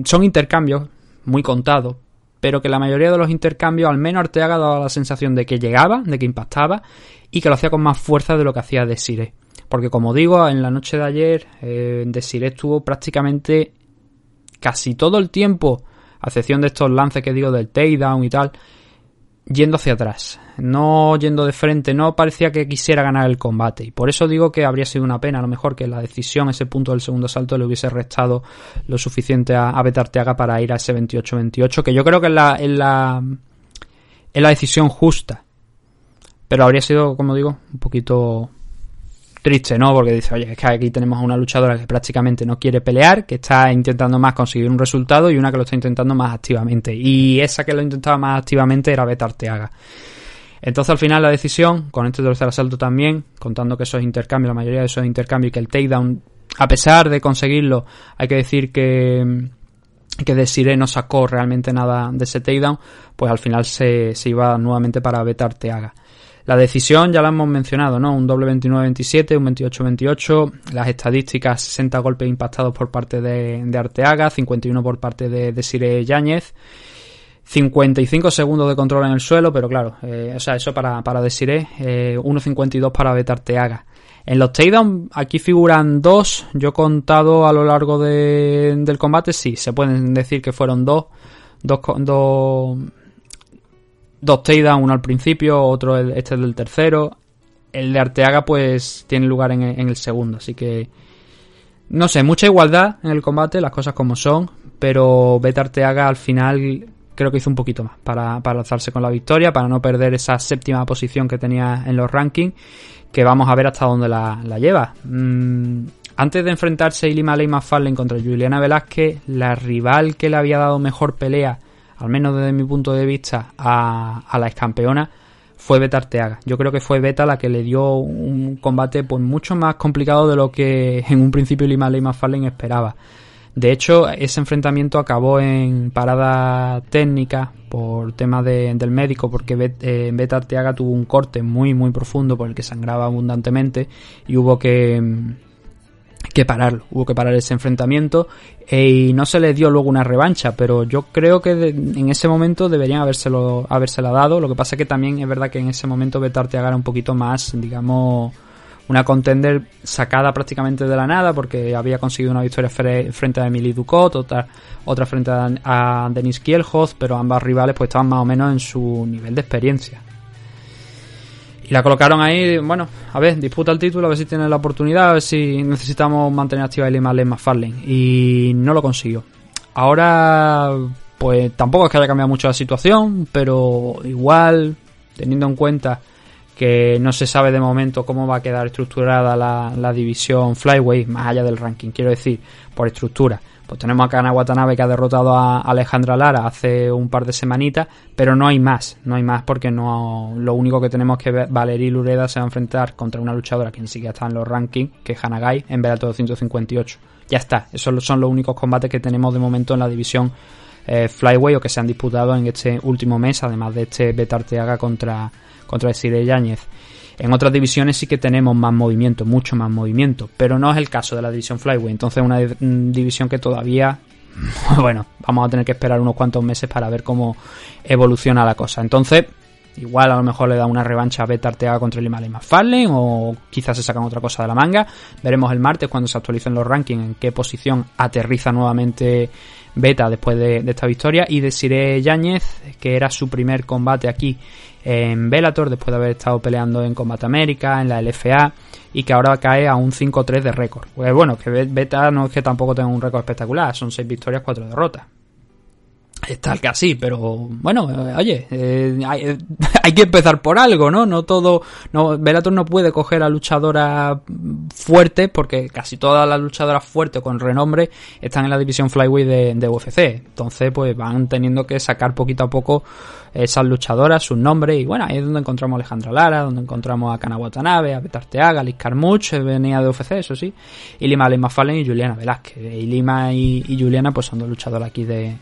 son intercambios muy contados, pero que la mayoría de los intercambios, al menos Arteaga daba la sensación de que llegaba, de que impactaba y que lo hacía con más fuerza de lo que hacía Desiree. Porque como digo, en la noche de ayer eh, Desiree estuvo prácticamente casi todo el tiempo, a excepción de estos lances que digo del takedown y tal, yendo hacia atrás, no yendo de frente, no parecía que quisiera ganar el combate. Y por eso digo que habría sido una pena, a lo mejor que la decisión, ese punto del segundo salto, le hubiese restado lo suficiente a, a Betarteaga para ir a ese 28-28, que yo creo que es la, es la, es la decisión justa. Pero habría sido, como digo, un poquito triste, ¿no? Porque dice, oye, es que aquí tenemos a una luchadora que prácticamente no quiere pelear, que está intentando más conseguir un resultado y una que lo está intentando más activamente. Y esa que lo intentaba más activamente era Beta Arteaga. Entonces al final la decisión, con este tercer asalto también, contando que esos intercambios, la mayoría de esos intercambios y que el takedown a pesar de conseguirlo, hay que decir que que Desiree no sacó realmente nada de ese takedown, pues al final se, se iba nuevamente para Beta Arteaga. La decisión ya la hemos mencionado, ¿no? Un doble 29-27, un 28-28, las estadísticas 60 golpes impactados por parte de, de Arteaga, 51 por parte de Desiree Yáñez, 55 segundos de control en el suelo, pero claro, eh, o sea, eso para, para Desiree, eh, 1.52 para Beta Arteaga. En los takedowns aquí figuran dos. Yo he contado a lo largo de, del combate, sí, se pueden decir que fueron dos. Dos, dos, dos takedowns, uno al principio, otro este es del tercero. El de Arteaga pues tiene lugar en, el segundo, así que... No sé, mucha igualdad en el combate, las cosas como son, pero Beta Arteaga al final creo que hizo un poquito más para, para alzarse con la victoria, para no perder esa séptima posición que tenía en los rankings que vamos a ver hasta dónde la, lleva. Mm, antes de enfrentarse Ilima Ley Fallen contra Juliana Velázquez, la rival que le había dado mejor pelea, al menos desde mi punto de vista, a, a la excampeona, fue Beta Arteaga. Yo creo que fue Beta la que le dio un combate pues mucho más complicado de lo que en un principio Lima Ley Fallen esperaba. De hecho, ese enfrentamiento acabó en parada técnica por tema del médico, porque eh, Beta Arteaga tuvo un corte muy, muy profundo por el que sangraba abundantemente y hubo que, que pararlo, hubo que parar ese enfrentamiento e, y no se le dio luego una revancha, pero yo creo que en ese momento deberían habérselo, habérsela dado. Lo que pasa que también es verdad que en ese momento Beta Arteaga era un poquito más, digamos, una contender sacada prácticamente de la nada porque había conseguido una victoria frente a Emily Ducot, otra, otra frente a, Denis Kielhoff, pero ambas rivales pues estaban más o menos en su nivel de experiencia. Y la colocaron ahí, bueno, a ver, disputa el título, a ver si tiene la oportunidad, a ver si necesitamos mantener activa a Lima McFarlane. Y no lo consiguió. Ahora, pues tampoco es que haya cambiado mucho la situación, pero igual, teniendo en cuenta que no se sabe de momento cómo va a quedar estructurada la, división Flyway, más allá del ranking, quiero decir, por estructura. Pues tenemos a Kana Watanabe que ha derrotado a Alejandra Lara hace un par de semanitas, pero no hay más, no hay más porque no lo único que tenemos que ver, Valerie Lureda se va a enfrentar contra una luchadora que ni siquiera está en los rankings, que es Hanagai, en Bellator 258. Ya está, esos son los únicos combates que tenemos de momento en la división eh, Flyway o que se han disputado en este último mes, además de este Betarteaga contra contra Desiree Yáñez. En otras divisiones sí que tenemos más movimiento, mucho más movimiento, pero no es el caso de la división Flyway. Entonces una división que todavía, bueno, vamos a tener que esperar unos cuantos meses para ver cómo evoluciona la cosa. Entonces, igual a lo mejor le da una revancha a Beta Arteaga contra el Himalaya Fallen o quizás se sacan otra cosa de la manga. Veremos el martes cuando se actualicen los rankings en qué posición aterriza nuevamente Beta después de, esta victoria y Desiree Yáñez, que era su primer combate aquí en Bellator después de haber estado peleando en Combat América, en la LFA y que ahora cae a un 5-3 de récord. Pues bueno, que Beta no es que tampoco tenga un récord espectacular, son 6 victorias, 4 derrotas está que así, pero bueno, eh, oye, eh, hay, que empezar por algo, ¿no? No todo, no, Bellator no puede coger a luchadoras fuertes porque casi todas las luchadoras fuertes con renombre están en la división flyweight de, de, UFC. Entonces, pues van teniendo que sacar poquito a poco esas luchadoras, sus nombres y bueno, ahí es donde encontramos a Alejandra Lara, donde encontramos a Kana Watanabe, a Betarteaga, a Liz Carmuch, venía de UFC, eso sí, y Lima Lima Fallen y Juliana Velázquez. Y Lima y, y Juliana pues son dos luchadoras aquí de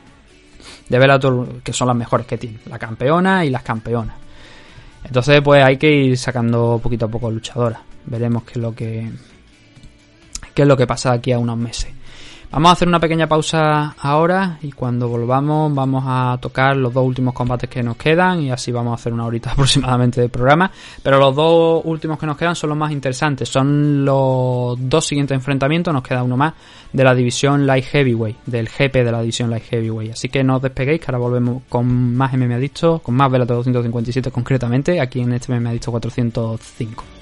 de Bellator que son las mejores que tiene, la campeona y las campeonas. Entonces, pues hay que ir sacando poquito a poco luchadoras. Veremos qué es lo que qué es lo que pasa aquí a unos meses. Vamos a hacer una pequeña pausa ahora y cuando volvamos vamos a tocar los dos últimos combates que nos quedan y así vamos a hacer una horita aproximadamente de programa. Pero los dos últimos que nos quedan son los más interesantes. Son los dos siguientes enfrentamientos, nos queda uno más de la división Light Heavyweight, del GP de la división Light Heavyweight. Así que no os despeguéis que ahora volvemos con más MMA con más Velato 257 concretamente, aquí en este MMA Adicto 405.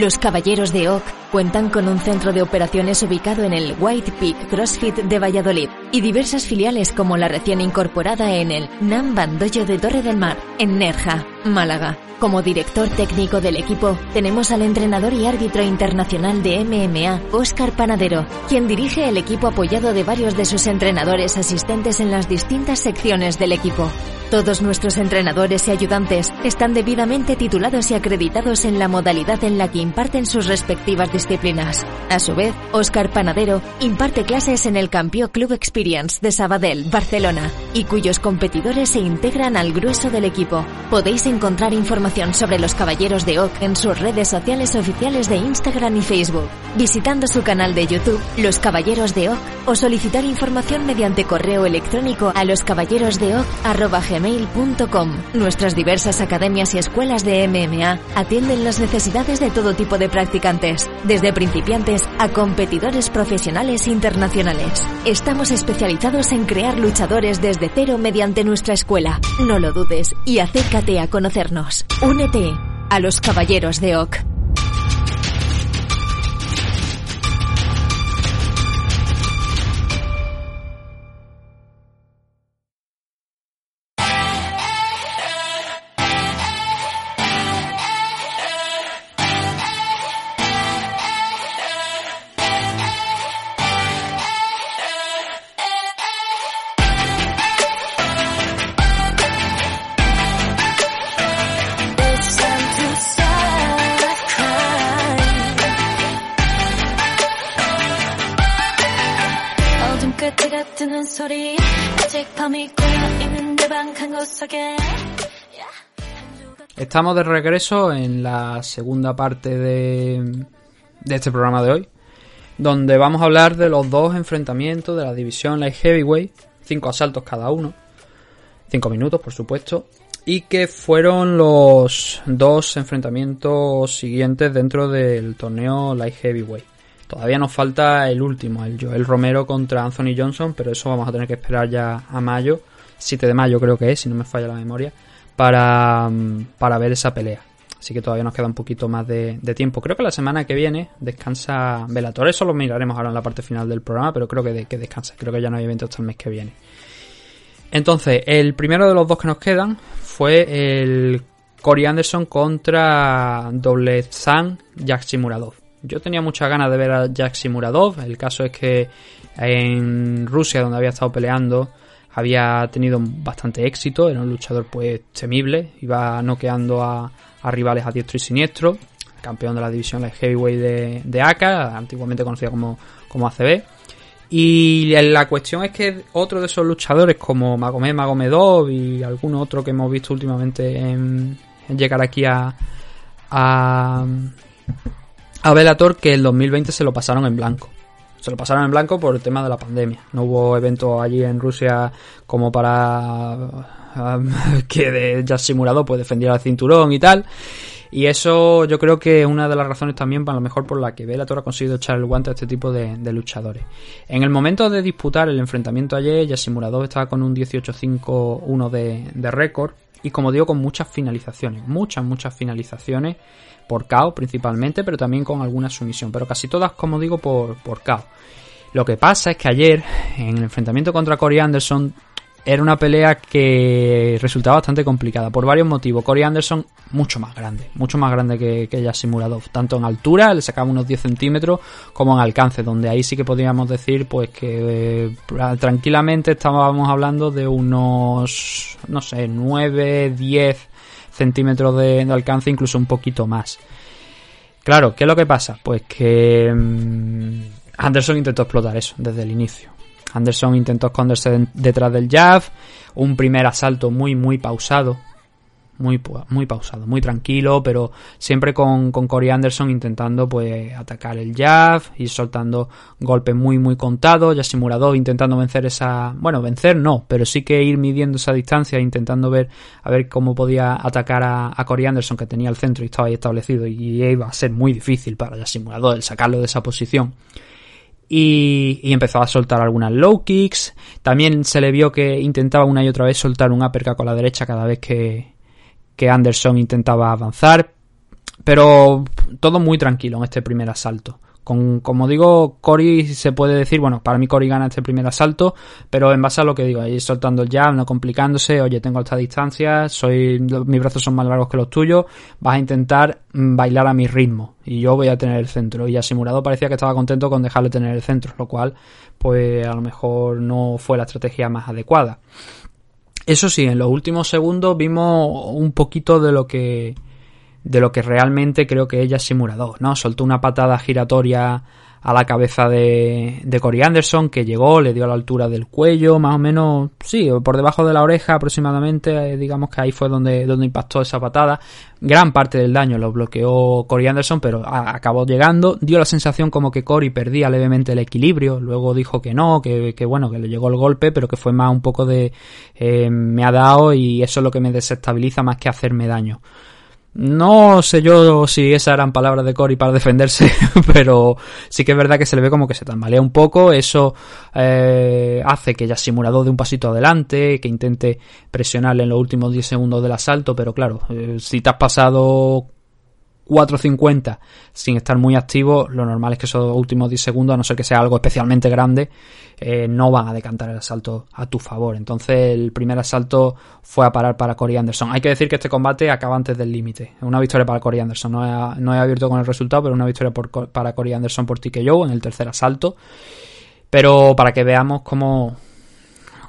Los Caballeros de Oak cuentan con un centro de operaciones ubicado en el White Peak CrossFit de Valladolid y diversas filiales como la recién incorporada en el Nam Bandoyo de Torre del Mar, en Nerja, Málaga. Como director técnico del equipo, tenemos al entrenador y árbitro internacional de MMA, Óscar Panadero, quien dirige el equipo apoyado de varios de sus entrenadores asistentes en las distintas secciones del equipo. Todos nuestros entrenadores y ayudantes están debidamente titulados y acreditados en la modalidad en la que imparten sus respectivas disciplinas. A su vez, Óscar Panadero imparte clases en el Campeón Club Experience de Sabadell, Barcelona, y cuyos competidores se integran al grueso del equipo. Podéis encontrar información sobre los Caballeros de OC en sus redes sociales oficiales de Instagram y Facebook, visitando su canal de YouTube, Los Caballeros de OC, o solicitar información mediante correo electrónico a loscaballerosdeoc.com gmail.com. Nuestras diversas academias y escuelas de MMA atienden las necesidades de todo tipo de practicantes, desde principiantes a competidores profesionales internacionales. Estamos especializados en crear luchadores desde cero mediante nuestra escuela. No lo dudes y acércate a conocernos. Únete a los Caballeros de OC. Estamos de regreso en la segunda parte de, este programa de hoy, donde vamos a hablar de los dos enfrentamientos de la división Light Heavyweight, cinco asaltos cada uno, cinco minutos por supuesto, y que fueron los dos enfrentamientos siguientes dentro del torneo Light Heavyweight. Todavía nos falta el último, el Joel Romero contra Anthony Johnson, pero eso vamos a tener que esperar ya a mayo, 7 de mayo creo que es, si no me falla la memoria, para, mm, para ver esa pelea. Así que todavía nos queda un poquito más de, de tiempo. Creo que la semana que viene descansa Velator. Eso lo miraremos ahora en la parte final del programa, pero creo que, que descansa. Creo que ya no hay evento hasta el mes que viene. Entonces, el primero de los dos que nos quedan fue el Corey Anderson contra Doble Zan Muradov. Yo tenía muchas ganas de ver a Muradov. El caso es que en Rusia, donde había estado peleando, había tenido bastante éxito. Era un luchador pues temible. Iba noqueando a, rivales a diestro y siniestro. Campeón de la división Light Heavyweight de, de ACA, antiguamente conocida como, como ACB. Y la cuestión es que otro de esos luchadores como Magomed Magomedov y algún otro que hemos visto últimamente en, llegar aquí a, a, a Bellator que el 2020 se lo pasaron en blanco. Se lo pasaron en blanco por el tema de la pandemia. No hubo evento allí en Rusia como para um, que de simulado pues defendiera el cinturón y tal. Y eso yo creo que es una de las razones también para lo mejor por la que Bellator ha conseguido echar el guante a este tipo de, luchadores. En el momento de disputar el enfrentamiento ayer, Yasimuradov estaba con un 18-5-1 de, de récord. Y como digo, con muchas finalizaciones. Muchas, muchas finalizaciones. Por KO principalmente, pero también con alguna sumisión. Pero casi todas, como digo, por, por KO. Lo que pasa es que ayer, en el enfrentamiento contra Corey Anderson, era una pelea que resultaba bastante complicada por varios motivos. Corey Anderson mucho más grande, mucho más grande que, que Yasimuradov, tanto en altura, le sacaba unos 10 centímetros, como en alcance, donde ahí sí que podríamos decir pues que eh, tranquilamente estábamos hablando de unos, no sé, 9, 10 centímetros de, alcance, incluso un poquito más. Claro, ¿qué es lo que pasa? Pues que mm, Anderson intentó explotar eso desde el inicio. Anderson intentó esconderse de- detrás del jab, un primer asalto muy muy pausado, muy muy pausado, muy tranquilo, pero siempre con, con Corey Anderson intentando pues atacar el jab y soltando golpes muy muy contados, Yasimuradov intentando vencer esa, bueno, vencer no, pero sí que ir midiendo esa distancia, intentando ver a ver cómo podía atacar a, a Corey Anderson que tenía el centro y estaba ahí establecido y iba a ser muy difícil para Yasimuradov el sacarlo de esa posición y, y empezó a soltar algunas low kicks. También se le vio que intentaba una y otra vez soltar un uppercut con la derecha cada vez que, que Anderson intentaba avanzar. Pero todo muy tranquilo en este primer asalto. Con, como digo, Cory se puede decir, bueno, para mí Cory gana este primer asalto, pero en base a lo que digo, ahí soltando el jab, no complicándose, oye, tengo esta distancia, soy, mis brazos son más largos que los tuyos, vas a intentar mm, bailar a mi ritmo y yo voy a tener el centro. Y Simulado parecía que estaba contento con dejarle tener el centro, lo cual, pues a lo mejor no fue la estrategia más adecuada. Eso sí, en los últimos segundos vimos un poquito de lo que de lo que realmente creo que ella es simulador, ¿no? Soltó una patada giratoria a la cabeza de, de Corey Anderson que llegó, le dio a la altura del cuello, más o menos, sí, por debajo de la oreja aproximadamente, eh, digamos que ahí fue donde, donde impactó esa patada. Gran parte del daño lo bloqueó Corey Anderson, pero acabó llegando, dio la sensación como que Corey perdía levemente el equilibrio, luego dijo que no, que, que bueno, que le llegó el golpe, pero que fue más un poco de eh, me ha dado y eso es lo que me desestabiliza más que hacerme daño. No sé yo si esas eran palabras de Cory para defenderse, pero sí que es verdad que se le ve como que se tambalea un poco. Eso eh, hace que ya simulador de un pasito adelante, que intente presionarle en los últimos 10 segundos del asalto, pero claro, eh, si te has pasado 4.50 sin estar muy activo, lo normal es que esos últimos 10 segundos, a no ser que sea algo especialmente grande, eh, no van a decantar el asalto a tu favor. Entonces el primer asalto fue a parar para Corey Anderson. Hay que decir que este combate acaba antes del límite. Una victoria para Corey Anderson. No he, no he abierto con el resultado, pero una victoria para Corey Anderson por TKO en el tercer asalto. Pero para que veamos cómo,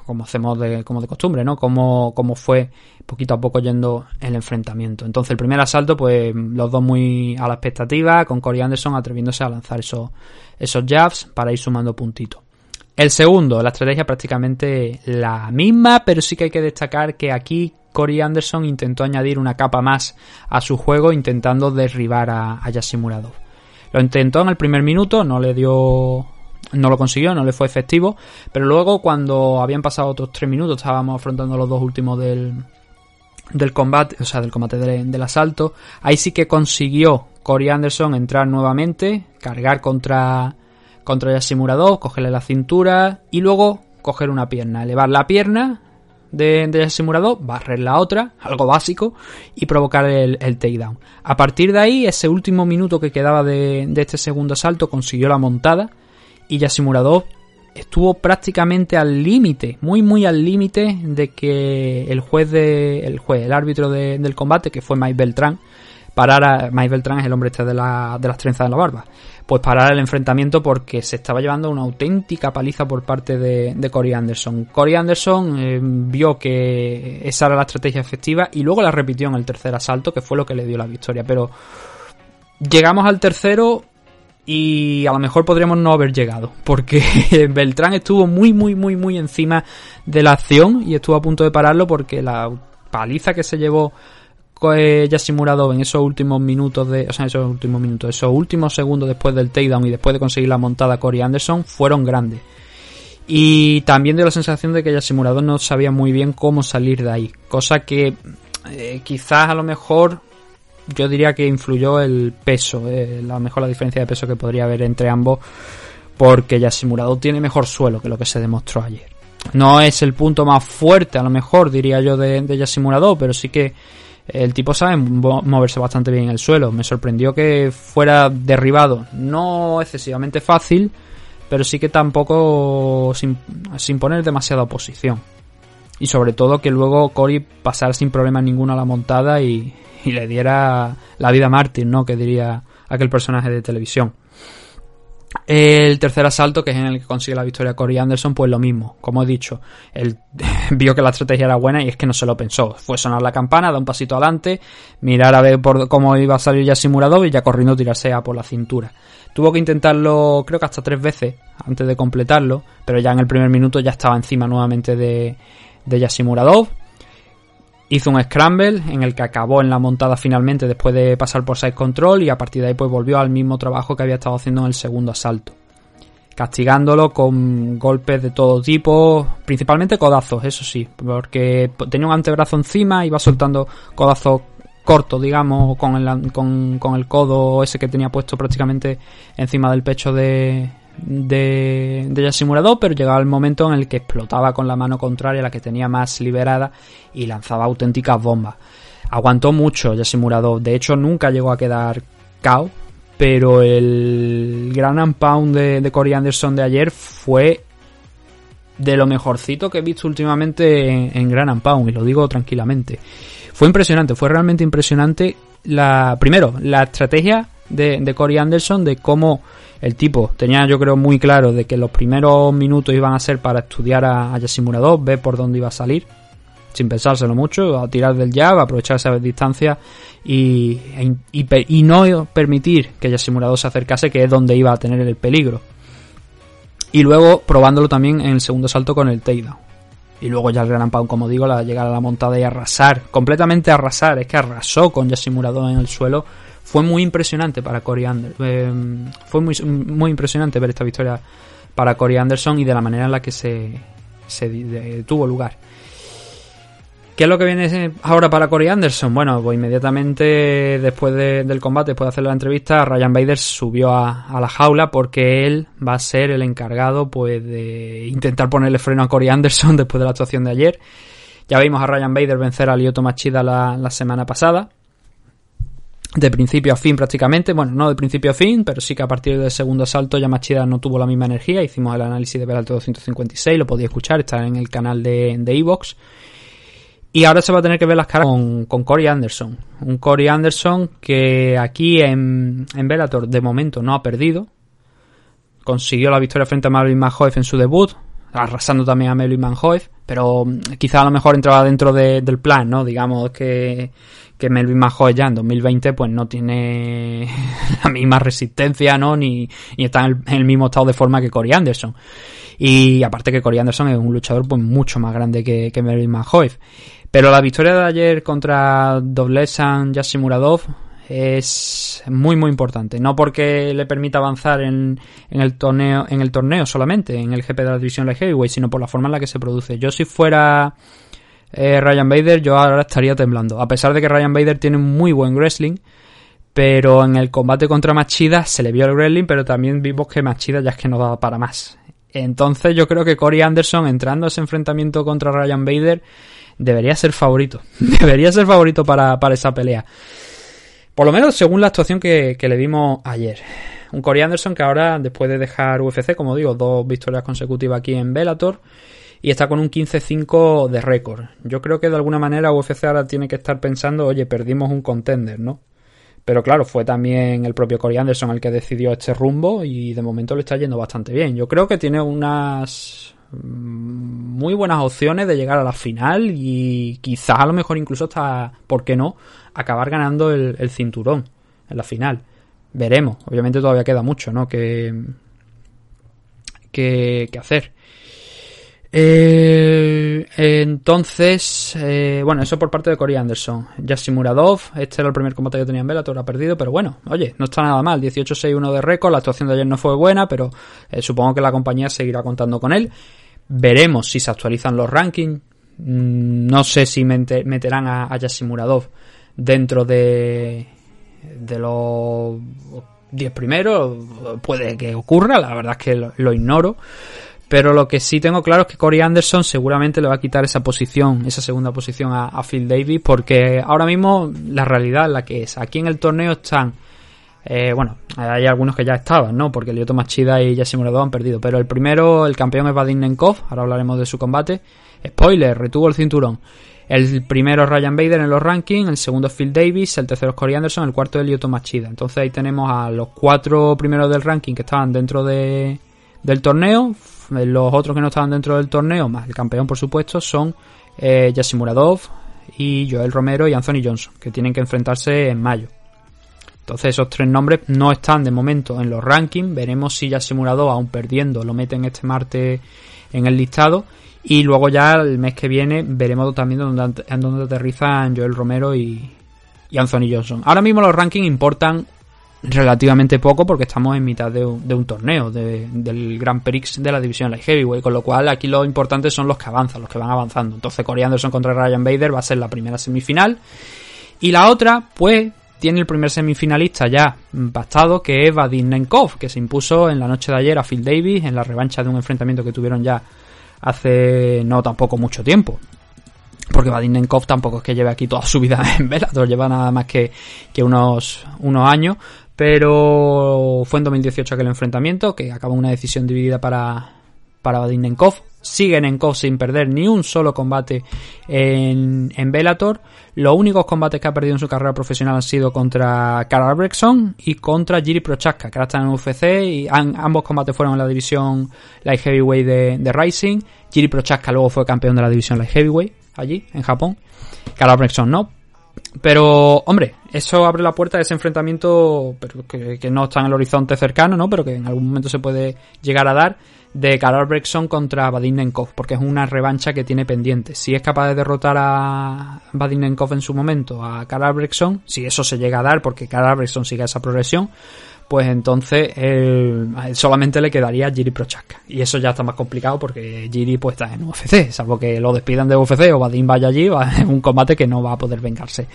como hacemos de, como de costumbre, ¿no? Como, como fue poquito a poco yendo el enfrentamiento. Entonces el primer asalto, pues los dos muy a la expectativa, con Corey Anderson atreviéndose a lanzar esos, esos jabs para ir sumando puntitos. El segundo, la estrategia prácticamente la misma, pero sí que hay que destacar que aquí Corey Anderson intentó añadir una capa más a su juego intentando derribar a, a Lo intentó en el primer minuto, no le dio no lo consiguió, no le fue efectivo, pero luego cuando habían pasado otros tres minutos, estábamos afrontando los dos últimos del, del combate, o sea, del combate del, asalto, ahí sí que consiguió Corey Anderson entrar nuevamente, cargar contra, contra Yashimuradov, cogerle la cintura y luego coger una pierna, elevar la pierna de, de Yashimuradov, barrer la otra, algo básico, y provocar el, el, takedown. A partir de ahí, ese último minuto que quedaba de, de este segundo asalto, consiguió la montada, y Yasimuradov estuvo prácticamente al límite, muy muy al límite de que el juez de, el juez, el árbitro del combate, que fue Mike Beltrán, parara, Mike Beltrán es el hombre este de, de las trenzas de la barba, pues parar el enfrentamiento porque se estaba llevando una auténtica paliza por parte de, de Corey Anderson. Corey Anderson eh, vio que esa era la estrategia efectiva y luego la repitió en el tercer asalto, que fue lo que le dio la victoria, pero llegamos al tercero y a lo mejor podríamos no haber llegado, porque Beltrán estuvo muy, muy, muy, muy encima de la acción y estuvo a punto de pararlo porque la paliza que se llevó eh, Yasimurado en esos últimos minutos de, o sea, esos últimos minutos, esos últimos segundos después del takedown y después de conseguir la montada Corey Anderson fueron grandes. Y también dio la sensación de que Yasimurado no sabía muy bien cómo salir de ahí, cosa que eh, quizás a lo mejor yo diría que influyó el peso, eh, la mejor la diferencia de peso que podría haber entre ambos, porque ya Simulador tiene mejor suelo que lo que se demostró ayer. No es el punto más fuerte, a lo mejor, diría yo, de, de Simulador, pero sí que el tipo sabe moverse bastante bien en el suelo. Me sorprendió que fuera derribado, no excesivamente fácil, pero sí que tampoco sin, sin poner demasiada oposición. Y sobre todo que luego Cory pasara sin problema ninguno a la montada y, y le diera la vida mártir, ¿no? Que diría aquel personaje de televisión. El tercer asalto, que es en el que consigue la victoria Corey Anderson, pues lo mismo. Como he dicho, él vio que la estrategia era buena y es que no se lo pensó. Fue sonar la campana, dar un pasito adelante, mirar a ver por cómo iba a salir ya Simulador y ya corriendo tirarse a por la cintura. Tuvo que intentarlo, creo que hasta tres veces antes de completarlo, pero ya en el primer minuto ya estaba encima nuevamente de, de Yasimuradov Hizo un scramble en el que acabó en la montada finalmente después de pasar por side control y a partir de ahí pues volvió al mismo trabajo que había estado haciendo en el segundo asalto. Castigándolo con golpes de todo tipo, principalmente codazos, eso sí, porque tenía un antebrazo encima, iba soltando codazos cortos, digamos, con el, con, con el codo ese que tenía puesto prácticamente encima del pecho de, de, de Yashimuradov, pero llegaba el momento en el que explotaba con la mano contraria, la que tenía más liberada, y lanzaba auténticas bombas. Aguantó mucho Yashimuradov, de hecho nunca llegó a quedar KO, pero el Gran and Pound de, de Corey Anderson de ayer fue de lo mejorcito que he visto últimamente en, en Gran and Pound, y lo digo tranquilamente. Fue impresionante, fue realmente impresionante la primero, la estrategia de, de Corey Anderson de cómo el tipo tenía yo creo muy claro de que los primeros minutos iban a ser para estudiar a, a Yassimura ver por dónde iba a salir, sin pensárselo mucho, a tirar del jab, a aprovechar esa distancia y, e y, y no permitir que Yassimura se acercase, que es donde iba a tener el peligro. Y luego probándolo también en el segundo salto con el takedown. Y luego ya el Gran Pound, como digo, la llegar a la montada y arrasar, completamente arrasar, es que arrasó con Yassimura en el suelo. Fue muy impresionante para Corey Anderson. Eh, fue muy, muy impresionante ver esta victoria para Corey Anderson y de la manera en la que se, se tuvo lugar. ¿Qué es lo que viene ahora para Corey Anderson? Bueno, pues inmediatamente después de, del combate, después de hacer la entrevista, Ryan Bader subió a, a, la jaula porque él va a ser el encargado pues de intentar ponerle freno a Corey Anderson después de la actuación de ayer. Ya vimos a Ryan Bader vencer a Lyoto Machida la, la semana pasada. De principio a fin prácticamente, bueno, no de principio a fin, pero sí que a partir del segundo asalto ya Machida no tuvo la misma energía. Hicimos el análisis de Belalto 256, lo podía escuchar, está en el canal de Evox. De y ahora se va a tener que ver las caras con, Corey Anderson. Un Corey Anderson que aquí en, en Bellator de momento no ha perdido. Consiguió la victoria frente a Melvin Manhoef en su debut, arrasando también a Melvin Manhoef, pero quizá a lo mejor entraba dentro de, del plan, ¿no? Digamos que, que Melvin Manhoef ya en 2020 pues no tiene la misma resistencia, ¿no? Ni, ni está en el, mismo estado de forma que Corey Anderson. Y aparte que Corey Anderson es un luchador pues mucho más grande que, que Melvin Manhoef. Pero la victoria de ayer contra Doblesan Yassimuradov es muy muy importante. No porque le permita avanzar en, en, el torneo, en el torneo solamente, en el GP de la división Light Heavyweight, sino por la forma en la que se produce. Yo si fuera eh, Ryan Bader, yo ahora estaría temblando. A pesar de que Ryan Bader tiene muy buen wrestling, pero en el combate contra Machida se le vio el wrestling, pero también vimos que Machida ya es que no daba para más. Entonces yo creo que Corey Anderson entrando a ese enfrentamiento contra Ryan Bader debería ser favorito. debería ser favorito para, para, esa pelea. Por lo menos según la actuación que, que le dimos ayer. Un Corey Anderson que ahora, después de dejar UFC, como digo, dos victorias consecutivas aquí en Bellator, y está con un 15-5 de récord. Yo creo que de alguna manera UFC ahora tiene que estar pensando, oye, perdimos un contender, ¿no? Pero claro, fue también el propio Corey Anderson el que decidió este rumbo y de momento le está yendo bastante bien. Yo creo que tiene unas muy buenas opciones de llegar a la final y quizás a lo mejor incluso hasta, ¿por qué no?, acabar ganando el, el cinturón en la final. Veremos, obviamente todavía queda mucho, ¿no?, que, que, que hacer. Eh, entonces, eh, bueno, eso por parte de Corey Anderson. Yassimuradov, este era el primer combate que tenía en Bellator, ha perdido, pero bueno, oye, no está nada mal. 18-6-1 de récord, la actuación de ayer no fue buena, pero eh, supongo que la compañía seguirá contando con él. Veremos si se actualizan los rankings. Mm, no sé si meterán a, a dentro de, de los 10 primeros. Puede que ocurra, la verdad es que lo ignoro. Pero lo que sí tengo claro es que Corey Anderson seguramente le va a quitar esa posición, esa segunda posición a, Phil Davis, porque ahora mismo la realidad es la que es. Aquí en el torneo están, eh, bueno, hay algunos que ya estaban, ¿no? Porque Lyoto Machida y Murado han perdido. Pero el primero, el campeón es Vadim Nenkov, ahora hablaremos de su combate. Spoiler, retuvo el cinturón. El primero es Ryan Bader en los rankings, el segundo es Phil Davis, el tercero es Corey Anderson, el cuarto es Lyoto Machida. Entonces ahí tenemos a los cuatro primeros del ranking que estaban dentro de, del torneo. Los otros que no estaban dentro del torneo, más el campeón por supuesto, son eh, Yassimuradov y Joel Romero y Anthony Johnson, que tienen que enfrentarse en mayo. Entonces esos tres nombres no están de momento en los rankings. Veremos si Yassimuradov, aún perdiendo, lo meten este martes en el listado. Y luego ya el mes que viene veremos también dónde, dónde aterrizan Joel Romero y, y Anthony Johnson. Ahora mismo los rankings importan relativamente poco porque estamos en mitad de un, de un torneo de, del Grand Prix de la división Light Heavyweight, con lo cual aquí lo importante son los que avanzan, los que van avanzando. Entonces Corey Anderson contra Ryan Bader va a ser la primera semifinal. Y la otra, pues tiene el primer semifinalista ya pactado que es Vadim Nenkov, que se impuso en la noche de ayer a Phil Davis en la revancha de un enfrentamiento que tuvieron ya hace no tampoco mucho tiempo. Porque Vadim Nenkov tampoco es que lleve aquí toda su vida en Bellator, lleva nada más que, que unos, unos años, Pero fue en 2018 aquel enfrentamiento, que acabó en una decisión dividida para, para Vadim Nenkov. Sigue Nenkov sin perder ni un solo combate en, en Bellator. Los únicos combates que ha perdido en su carrera profesional han sido contra Karl Albrechtson y contra Jiri Prochaska, que ahora están en UFC y ambos combates fueron en la división Light Heavyweight de, de Rising. Jiri Prochaska luego fue campeón de la división Light Heavyweight allí, en Japón. Karl Albrechtson no, pero, hombre, eso abre la puerta a ese enfrentamiento pero que, no está en el horizonte cercano, ¿no? Pero que en algún momento se puede llegar a dar de Karol Brexon contra Vadim Nenkov, porque es una revancha que tiene pendiente. Si es capaz de derrotar a Vadim Nenkov en su momento, a Karol Brexon, si eso se llega a dar, porque Karol Brexon sigue esa progresión, pues entonces a él solamente le quedaría Jiri Prochaska. Y eso ya está más complicado porque Jiri pues está en UFC, salvo que lo despidan de UFC o Vadim vaya allí, va- es un combate que no va a poder vengarse.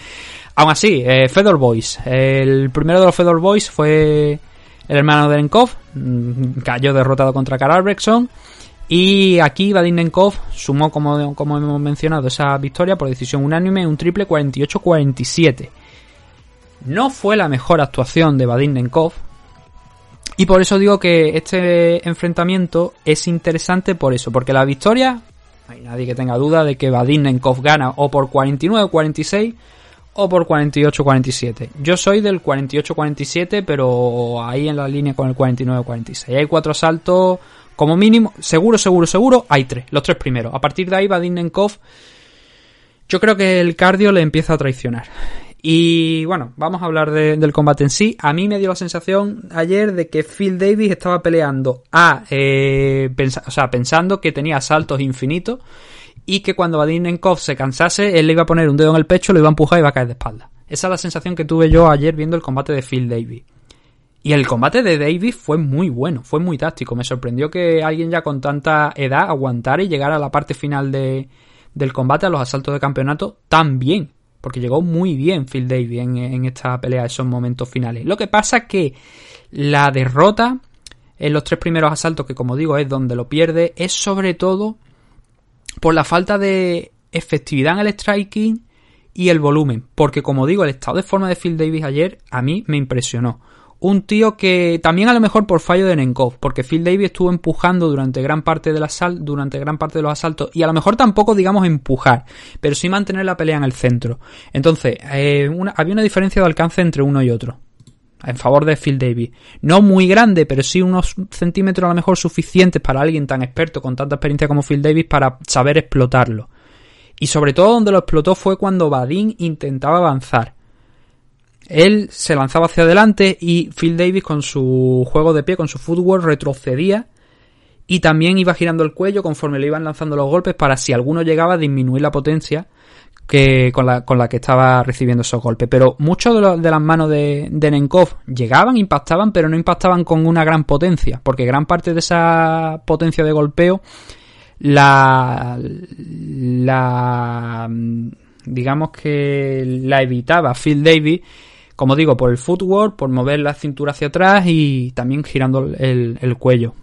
Aún así, eh, Fedor Boys. El primero de los Fedor Boys fue el hermano de Nenkov, mm, cayó derrotado contra Karl Albrechtson. Y aquí Vadim Nenkov sumó, como, como hemos mencionado, esa victoria por decisión unánime, un triple 48-47. No fue la mejor actuación de Vadim Nenkov. Y por eso digo que este enfrentamiento es interesante por eso, porque la victoria, hay nadie que tenga duda de que Vadim Nenkov gana o por 49-46 o por 48-47. Yo soy del 48-47, pero ahí en la línea con el 49-46. Hay cuatro asaltos, como mínimo, seguro, seguro, seguro, hay tres, los tres primeros. A partir de ahí, Vadim Nenkov, yo creo que el cardio le empieza a traicionar. Y bueno, vamos a hablar de- del combate en sí. A mí me dio la sensación ayer de que Phil Davis estaba peleando a, eh, o sea, pensando que tenía asaltos infinitos y que cuando Vadim Nenkov se cansase, él le iba a poner un dedo en el pecho, lo iba a empujar y iba a caer de espalda. Esa es la sensación que tuve yo ayer viendo el combate de Phil Davis. Y el combate de Davis fue muy bueno, fue muy táctico. Me sorprendió que alguien ya con tanta edad aguantara y llegara a la parte final de, del combate, a los asaltos de campeonato, tan bien. Porque llegó muy bien Phil Davis en, esta pelea, esos momentos finales. Lo que pasa que la derrota en los tres primeros asaltos, que como digo es donde lo pierde, es sobre todo por la falta de efectividad en el striking y el volumen. Porque como digo, el estado de forma de Phil Davis ayer a mí me impresionó. Un tío que también a lo mejor por fallo de Nenkov, porque Phil Davis estuvo empujando durante gran parte del asal- durante gran parte de los asaltos y a lo mejor tampoco digamos empujar, pero sí mantener la pelea en el centro. Entonces, eh, había una diferencia de alcance entre uno y otro en favor de Phil Davis. No muy grande, pero sí unos centímetros a lo mejor suficientes para alguien tan experto con tanta experiencia como Phil Davis para saber explotarlo. Y sobre todo donde lo explotó fue cuando Badin intentaba avanzar. Él se lanzaba hacia adelante y Phil Davis con su juego de pie, con su footwork, retrocedía y también iba girando el cuello conforme le iban lanzando los golpes para si alguno llegaba a disminuir la potencia que con la, con la que estaba recibiendo esos golpes. Pero muchos de, de las manos de, de Nenkov llegaban, impactaban, pero no impactaban con una gran potencia, porque gran parte de esa potencia de golpeo la, la digamos que la evitaba Phil Davis, como digo, por el footwork, por mover la cintura hacia atrás y también girando el, el cuello.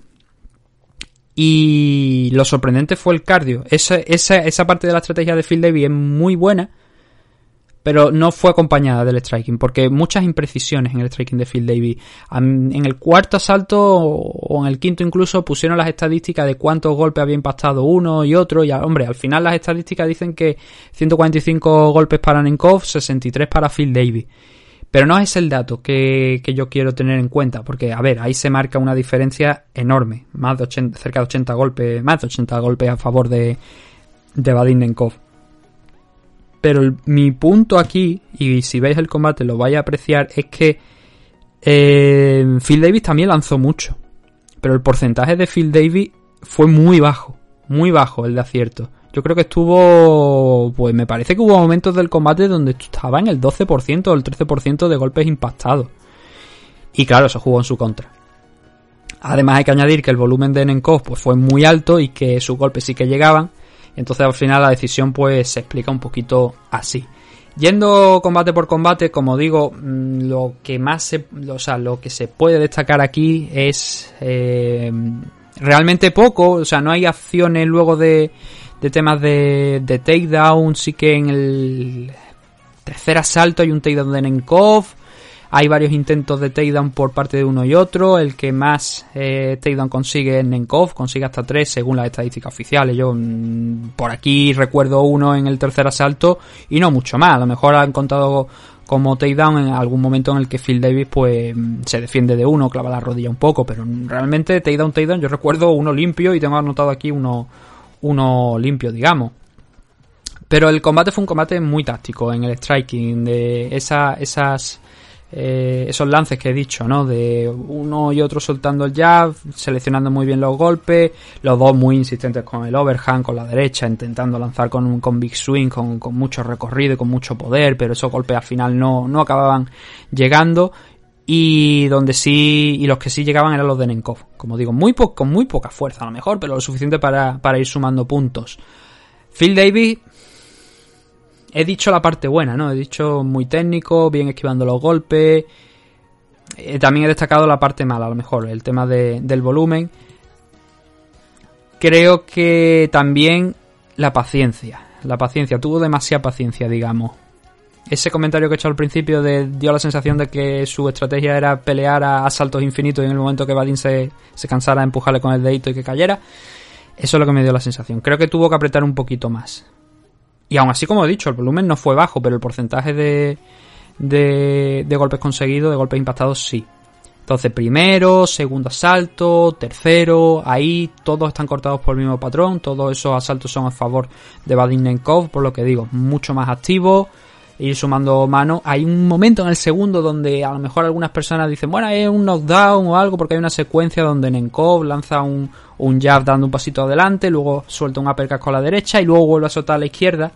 Y lo sorprendente fue el cardio. Esa, esa, esa parte de la estrategia de Phil Davis es muy buena, pero no fue acompañada del striking, porque muchas imprecisiones en el striking de Phil Davis. En el cuarto asalto o en el quinto incluso pusieron las estadísticas de cuántos golpes había impactado uno y otro. Y hombre, al final las estadísticas dicen que 145 golpes para Nenkov, 63 para Phil Davis. Pero no es el dato que, yo quiero tener en cuenta, porque, a ver, ahí se marca una diferencia enorme, más de 80, cerca de 80 golpes, más de 80 golpes a favor de, de Vadim Nenkov. Pero mi punto aquí, y si veis el combate lo vais a apreciar, es que eh, Phil Davis también lanzó mucho, pero el porcentaje de Phil Davis fue muy bajo, muy bajo el de acierto. Yo creo que estuvo, pues me parece que hubo momentos del combate donde estaba en el 12% o el 13% de golpes impactados. Y claro, eso jugó en su contra. Además hay que añadir que el volumen de Nenkov pues, fue muy alto y que sus golpes sí que llegaban. Entonces al final la decisión pues se explica un poquito así. Yendo combate por combate, como digo, mm, lo que más se, o sea, lo que se puede destacar aquí es eh, realmente poco, o sea, no hay acciones luego de, de temas de, de takedown, sí que en el tercer asalto hay un takedown de Nenkov, Hay varios intentos de takedown por parte de uno y otro. El que más eh, takedown consigue es Nenkov, consigue hasta tres según las estadísticas oficiales. Yo mm, por aquí recuerdo uno en el tercer asalto y no mucho más. A lo mejor han contado como takedown en algún momento en el que Phil Davis pues mm, se defiende de uno, clava la rodilla un poco, pero realmente takedown, takedown, yo recuerdo uno limpio y tengo anotado aquí uno, uno limpio, digamos. Pero el combate fue un combate muy táctico en el striking, de esa, esas, eh, esos lances que he dicho, ¿no? De uno y otro soltando el jab, seleccionando muy bien los golpes, los dos muy insistentes con el overhand, con la derecha, intentando lanzar con un con big swing, con, con mucho recorrido y con mucho poder, pero esos golpes al final no, no acababan llegando. Y donde sí, y los que sí llegaban eran los de Nenkov. Como digo, muy con muy poca fuerza a lo mejor, pero lo suficiente para, para ir sumando puntos. Phil Davis he dicho la parte buena, ¿no? He dicho muy técnico, bien esquivando los golpes. Eh, también he destacado la parte mala, a lo mejor, el tema de, del volumen. Creo que también la paciencia. La paciencia, tuvo demasiada paciencia, digamos. Ese comentario que he hecho al principio de, dio la sensación de que su estrategia era pelear a, saltos infinitos y en el momento que Badin se, se cansara, empujarle con el dedito y que cayera. Eso es lo que me dio la sensación. Creo que tuvo que apretar un poquito más. Y aún así, como he dicho, el volumen no fue bajo, pero el porcentaje de, de, golpes conseguidos, de golpes impactados, sí. Entonces, primero, segundo asalto, tercero, ahí todos están cortados por el mismo patrón, todos esos asaltos son a favor de Vadim Nenkov, por lo que digo, mucho más activo, ir sumando mano. Hay un momento en el segundo donde a lo mejor algunas personas dicen, bueno, es un knockdown o algo, porque hay una secuencia donde Nenkov lanza un, un jab dando un pasito adelante, luego suelta un uppercut con la derecha y luego vuelve a soltar a la izquierda.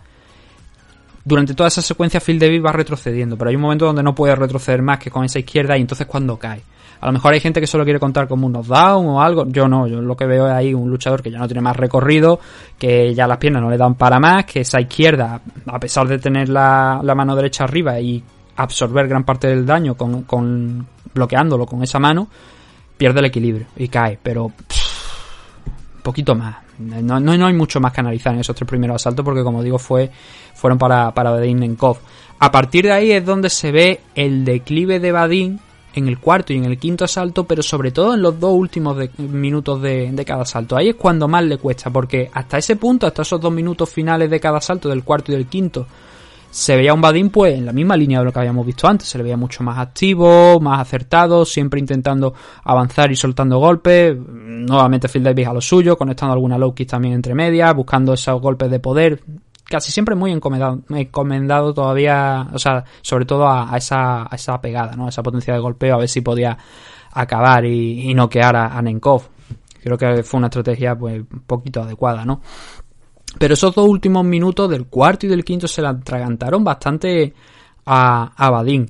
Durante toda esa secuencia Phil Davis va retrocediendo, pero hay un momento donde no puede retroceder más que con esa izquierda y entonces cuando cae. A lo mejor hay gente que solo quiere contar como un knockdown o algo. Yo no, yo lo que veo es ahí un luchador que ya no tiene más recorrido, que ya las piernas no le dan para más, que esa izquierda, a pesar de tener la, mano derecha arriba y absorber gran parte del daño con, con bloqueándolo con esa mano, pierde el equilibrio y cae. Pero poquito más. No, no, hay mucho más que analizar en esos tres primeros asaltos porque como digo fue fueron para, para Vadim Nenkov. A partir de ahí es donde se ve el declive de Vadim en el cuarto y en el quinto asalto, pero sobre todo en los dos últimos minutos de, de, cada asalto. Ahí es cuando más le cuesta, porque hasta ese punto, hasta esos dos minutos finales de cada asalto, del cuarto y del quinto, se veía un Badin pues en la misma línea de lo que habíamos visto antes, se le veía mucho más activo, más acertado, siempre intentando avanzar y soltando golpes, nuevamente Phil Davis a lo suyo, conectando alguna low kick también entre medias, buscando esos golpes de poder, casi siempre muy encomendado, encomendado todavía, o sea, sobre todo a, esa, a esa pegada, ¿no? A esa potencia de golpeo, a ver si podía acabar y, noquear a, a Nenkov. Creo que fue una estrategia pues un poquito adecuada, ¿no? Pero esos dos últimos minutos del cuarto y del quinto se la atragantaron bastante a, a Badin.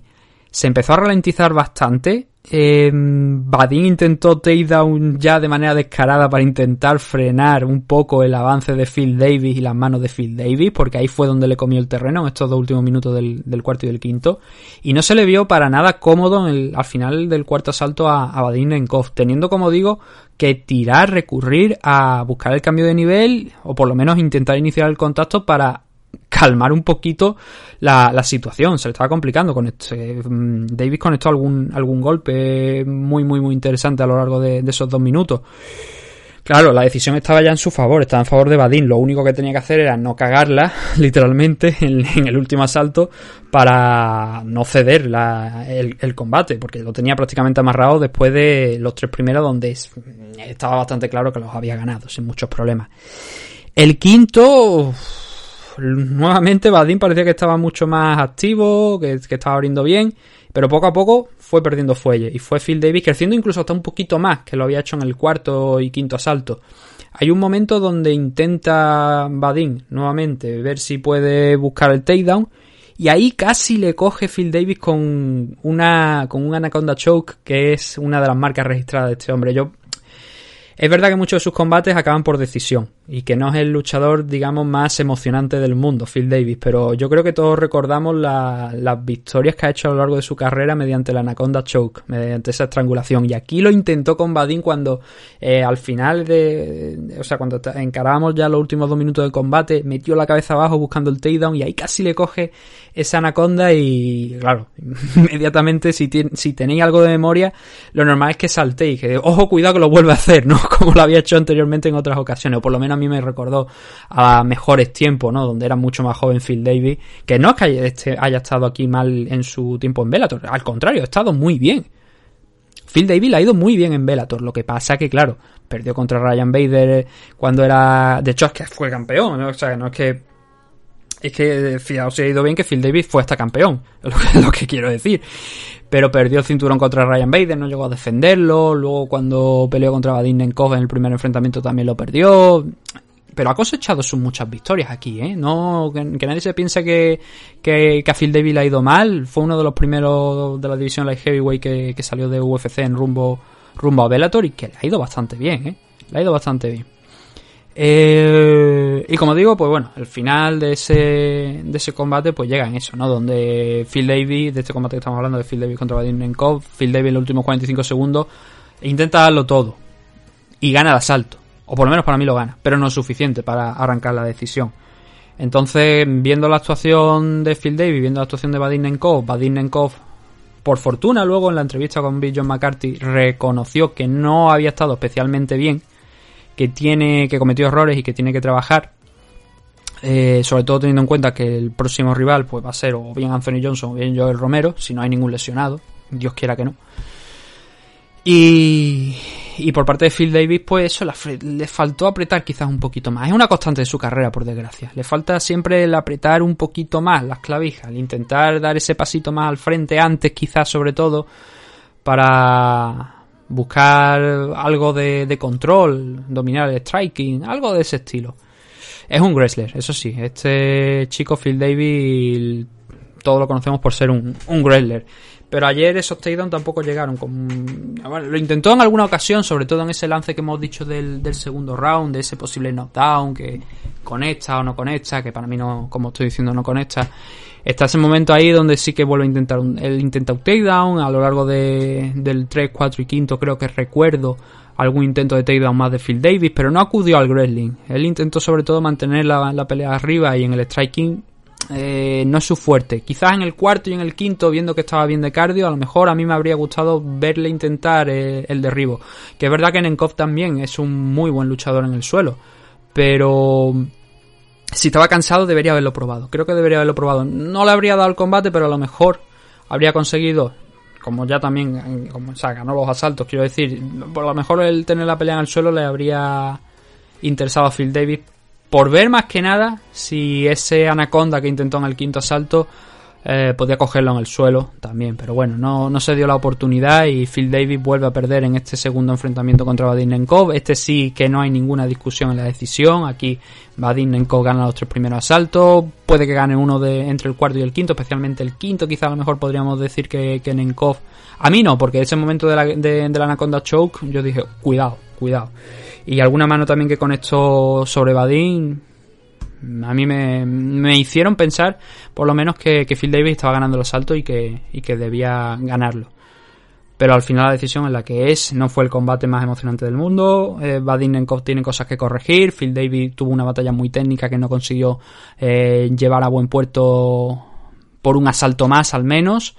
Se empezó a ralentizar bastante eh, Badin intentó takedown ya de manera descarada para intentar frenar un poco el avance de Phil Davis y las manos de Phil Davis, porque ahí fue donde le comió el terreno en estos dos últimos minutos del, cuarto y del quinto. Y no se le vio para nada cómodo al final del cuarto asalto a, a Badin Nenkov, teniendo, como digo, que tirar, recurrir a buscar el cambio de nivel, o por lo menos intentar iniciar el contacto para calmar un poquito la, la, situación. Se le estaba complicando. con este, mm, Davis conectó algún, algún golpe muy, muy, muy interesante a lo largo de, esos dos minutos. Claro, la decisión estaba ya en su favor, estaba en favor de Badin. Lo único que tenía que hacer era no cagarla, literalmente, en, el último asalto para no ceder el, el, combate, porque lo tenía prácticamente amarrado después de los tres primeros, donde estaba bastante claro que los había ganado, sin muchos problemas. El quinto, nuevamente Badin parecía que estaba mucho más activo, que, estaba abriendo bien, pero poco a poco fue perdiendo fuelle y fue Phil Davis creciendo incluso hasta un poquito más que lo había hecho en el cuarto y quinto asalto. Hay un momento donde intenta Badin nuevamente ver si puede buscar el takedown y ahí casi le coge Phil Davis con una con un Anaconda Choke que es una de las marcas registradas de este hombre. Es verdad que muchos de sus combates acaban por decisión y que no es el luchador, digamos, más emocionante del mundo, Phil Davis, pero yo creo que todos recordamos la- las victorias que ha hecho a lo largo de su carrera mediante la Anaconda Choke, mediante esa estrangulación. Y aquí lo intentó con Badin cuando eh, al final de, o sea, cuando encarábamos ya los últimos dos minutos de combate, metió la cabeza abajo buscando el takedown y ahí casi le coge esa Anaconda y, claro, inmediatamente si, si tenéis algo de memoria, lo normal es que saltéis, que ojo, cuidado que lo vuelve a hacer, ¿no? Como lo había hecho anteriormente en otras ocasiones, o por lo menos a mí me recordó a mejores tiempos, ¿no? Donde era mucho más joven Phil Davis, que no es que haya, este- estado aquí mal en su tiempo en Bellator, al contrario, ha estado muy bien. Phil Davis ha ido muy bien en Bellator, lo que pasa que, claro, perdió contra Ryan Bader cuando era... De hecho, es que fue campeón, ¿no? O sea, no es que... Es que, fijaos, se ha ido bien que Phil Davis fue hasta campeón, es lo que, quiero decir. Pero perdió el cinturón contra Ryan Bader, no llegó a defenderlo. Luego, cuando peleó contra Vadim Nenkov en el primer enfrentamiento, también lo perdió. Pero ha cosechado sus muchas victorias aquí, ¿eh? No, que, nadie se piense que, que, a Phil Davis le ha ido mal. Fue uno de los primeros de la división Light Heavyweight que, que salió de UFC en rumbo, rumbo a Bellator y que le ha ido bastante bien, ¿eh? Le ha ido bastante bien. Eh, y como digo, pues bueno, el final de ese, de ese combate pues llega en eso, ¿no? Donde Phil Davis, de este combate que estamos hablando de Phil Davis contra Vadim Nenkov, Phil Davis en los últimos 45 segundos intenta darlo todo y gana el asalto. O por lo menos para mí lo gana, pero no es suficiente para arrancar la decisión. Entonces, viendo la actuación de Phil Davis, viendo la actuación de Vadim Nenkov, Vadim Nenkov, por fortuna, luego en la entrevista con Bill John McCarthy, reconoció que no había estado especialmente bien, que tiene, que cometió errores y que tiene que trabajar. Eh, sobre todo teniendo en cuenta que el próximo rival pues va a ser o bien Anthony Johnson o bien Joel Romero, si no hay ningún lesionado, Dios quiera que no. Y, y por parte de Phil Davis, pues eso, le faltó apretar quizás un poquito más. Es una constante de su carrera, por desgracia. Le falta siempre el apretar un poquito más las clavijas, el intentar dar ese pasito más al frente antes, quizás sobre todo, para buscar algo de, de control, dominar el striking, algo de ese estilo. Es un wrestler, eso sí. Este chico Phil Davis, todos lo conocemos por ser un, un wrestler. Pero ayer esos takedowns tampoco llegaron. Con... Lo intentó en alguna ocasión, sobre todo en ese lance que hemos dicho del, del segundo round, de ese posible knockdown, que conecta o no conecta, que para mí no, como estoy diciendo, no conecta. Está ese momento ahí donde sí que vuelve a intentar un, él intenta un takedown a lo largo de, del 3, 4 y 5 creo que recuerdo algún intento de takedown más de Phil Davis, pero no acudió al wrestling. Él intentó sobre todo mantener la, la pelea arriba y en el striking eh, no es su fuerte. Quizás en el cuarto y en el quinto, viendo que estaba bien de cardio, a lo mejor a mí me habría gustado verle intentar eh, el derribo. Que es verdad que Nenkov también es un muy buen luchador en el suelo, pero si estaba cansado debería haberlo probado. Creo que debería haberlo probado. No le habría dado el combate, pero a lo mejor habría conseguido, como ya también, como, o sea, ganó los asaltos, quiero decir, por lo mejor el tener la pelea en el suelo le habría interesado a Phil Davis por ver más que nada si ese anaconda que intentó en el quinto asalto eh, podía cogerlo en el suelo también. Pero bueno, no, no se dio la oportunidad y Phil Davis vuelve a perder en este segundo enfrentamiento contra Vadim Nenkov. Este sí que no hay ninguna discusión en la decisión. Aquí Vadim Nenkov gana los tres primeros asaltos. Puede que gane uno de entre el cuarto y el quinto, especialmente el quinto. Quizá a lo mejor podríamos decir que, que Nenkov. A mí no, porque ese momento de la, de, de la Anaconda Choke yo dije, cuidado, cuidado. Y alguna mano también que conectó sobre Vadim a mí me, me, hicieron pensar por lo menos que, que, Phil Davis estaba ganando los saltos y que, y que debía ganarlo. Pero al final la decisión es la que es, no fue el combate más emocionante del mundo, eh, Vadim Nenkov tiene cosas que corregir, Phil Davis tuvo una batalla muy técnica que no consiguió eh, llevar a buen puerto por un asalto más al menos.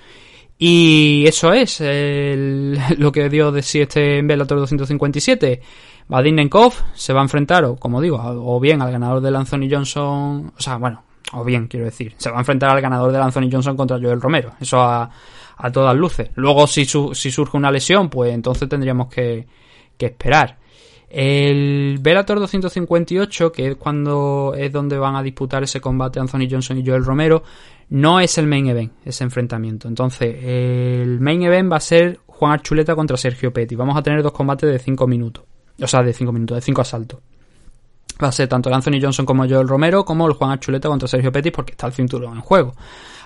Y eso es lo que dio de sí este Bellator 257. Vadim Nenkov se va a enfrentar, o como digo, o bien al ganador del Anthony Johnson, o sea, bueno, o bien quiero decir, se va a enfrentar al ganador del Anthony Johnson contra Joel Romero, eso a, todas luces. Luego si, su, si surge una lesión, pues entonces tendríamos que, esperar. El Bellator 258, que es cuando es donde van a disputar ese combate Anthony Johnson y Joel Romero, no es el main event, ese enfrentamiento. Entonces, el main event va a ser Juan Archuleta contra Sergio Petty. Vamos a tener dos combates de 5 minutos. O sea, de 5 minutos, de 5 asaltos. Va a ser tanto el Anthony Johnson como Joel Romero, como el Juan Archuleta contra Sergio Pettis, porque está el cinturón en juego.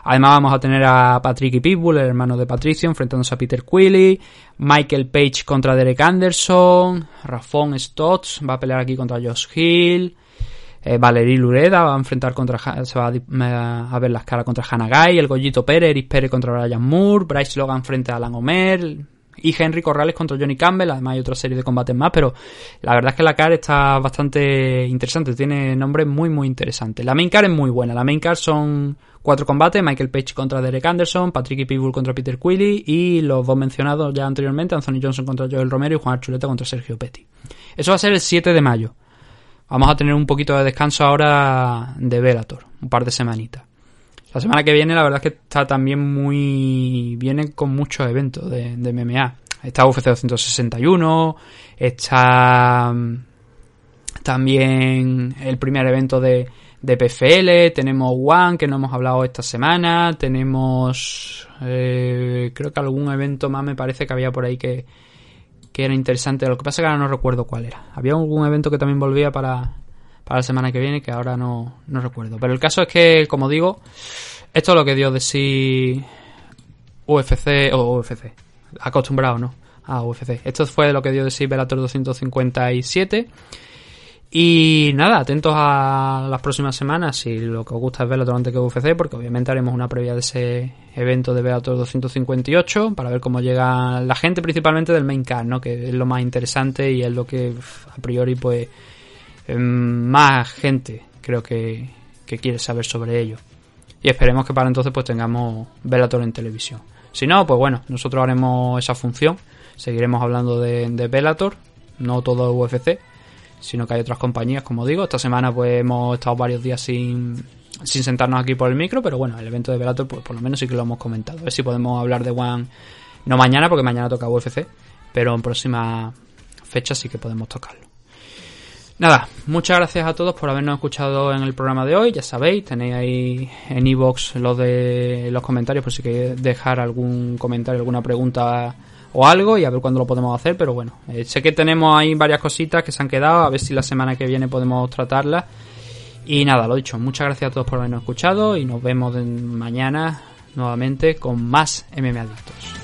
Además vamos a tener a Patrick y Pitbull, el hermano de Patricio, enfrentándose a Peter Quilly, Michael Page contra Derek Anderson, Rafon Stotts va a pelear aquí contra Josh Hill, eh, Valerie Lureda va a enfrentar contra se va a, ver las caras contra Hanagai, el Gollito Pérez, Eris Pérez contra Brian Moore, Bryce Logan frente a Alan Omer y Henry Corrales contra Johnny Campbell, además hay otra serie de combates más, pero la verdad es que la car está bastante interesante, tiene nombres muy muy interesantes. La main car es muy buena, la main car son cuatro combates, Michael Page contra Derek Anderson, Patrick y Pitbull contra Peter Quilly y los dos mencionados ya anteriormente, Anthony Johnson contra Joel Romero y Juan Archuleta contra Sergio Petty. Eso va a ser el 7 de mayo. Vamos a tener un poquito de descanso ahora de Velator, un par de semanitas. La semana que viene la verdad es que está también muy... viene con muchos eventos de, MMA. Está UFC 261, está mm, también el primer evento de, de PFL, tenemos One que no hemos hablado esta semana, tenemos eh, creo que algún evento más me parece que había por ahí que, que era interesante. Lo que pasa es que ahora no recuerdo cuál era. Había algún evento que también volvía para, para la semana que viene que ahora no, no recuerdo. Pero el caso es que, como digo, esto es lo que dio de sí UFC o UFC. Acostumbrado, ¿no? A UFC. Esto fue lo que dio de sí Velator 257. Y nada, atentos a las próximas semanas si lo que os gusta es Velator antes que UFC, porque obviamente haremos una previa de ese evento de Velator 258 para ver cómo llega la gente, principalmente del main card, ¿no? Que es lo más interesante y es lo que a priori, pues, más gente creo que, que quiere saber sobre ello. Y esperemos que para entonces pues tengamos Velator en televisión. Si no, pues bueno, nosotros haremos esa función. Seguiremos hablando de, de Bellator, no todo UFC sino que hay otras compañías, como digo. Esta semana pues hemos estado varios días sin, sin sentarnos aquí por el micro, pero bueno, el evento de Velator pues por lo menos sí que lo hemos comentado. A ver si podemos hablar de One, no mañana, porque mañana toca UFC, pero en próxima fecha sí que podemos tocarlo. Nada, muchas gracias a todos por habernos escuchado en el programa de hoy. Ya sabéis, tenéis ahí en iVoox lo de los comentarios por si queréis dejar algún comentario, alguna pregunta o algo y a ver cuándo lo podemos hacer, pero bueno, eh, sé que tenemos ahí varias cositas que se han quedado, a ver si la semana que viene podemos tratarlas. Y nada, lo dicho, muchas gracias a todos por habernos escuchado y nos vemos mañana nuevamente con más MMA Adictos.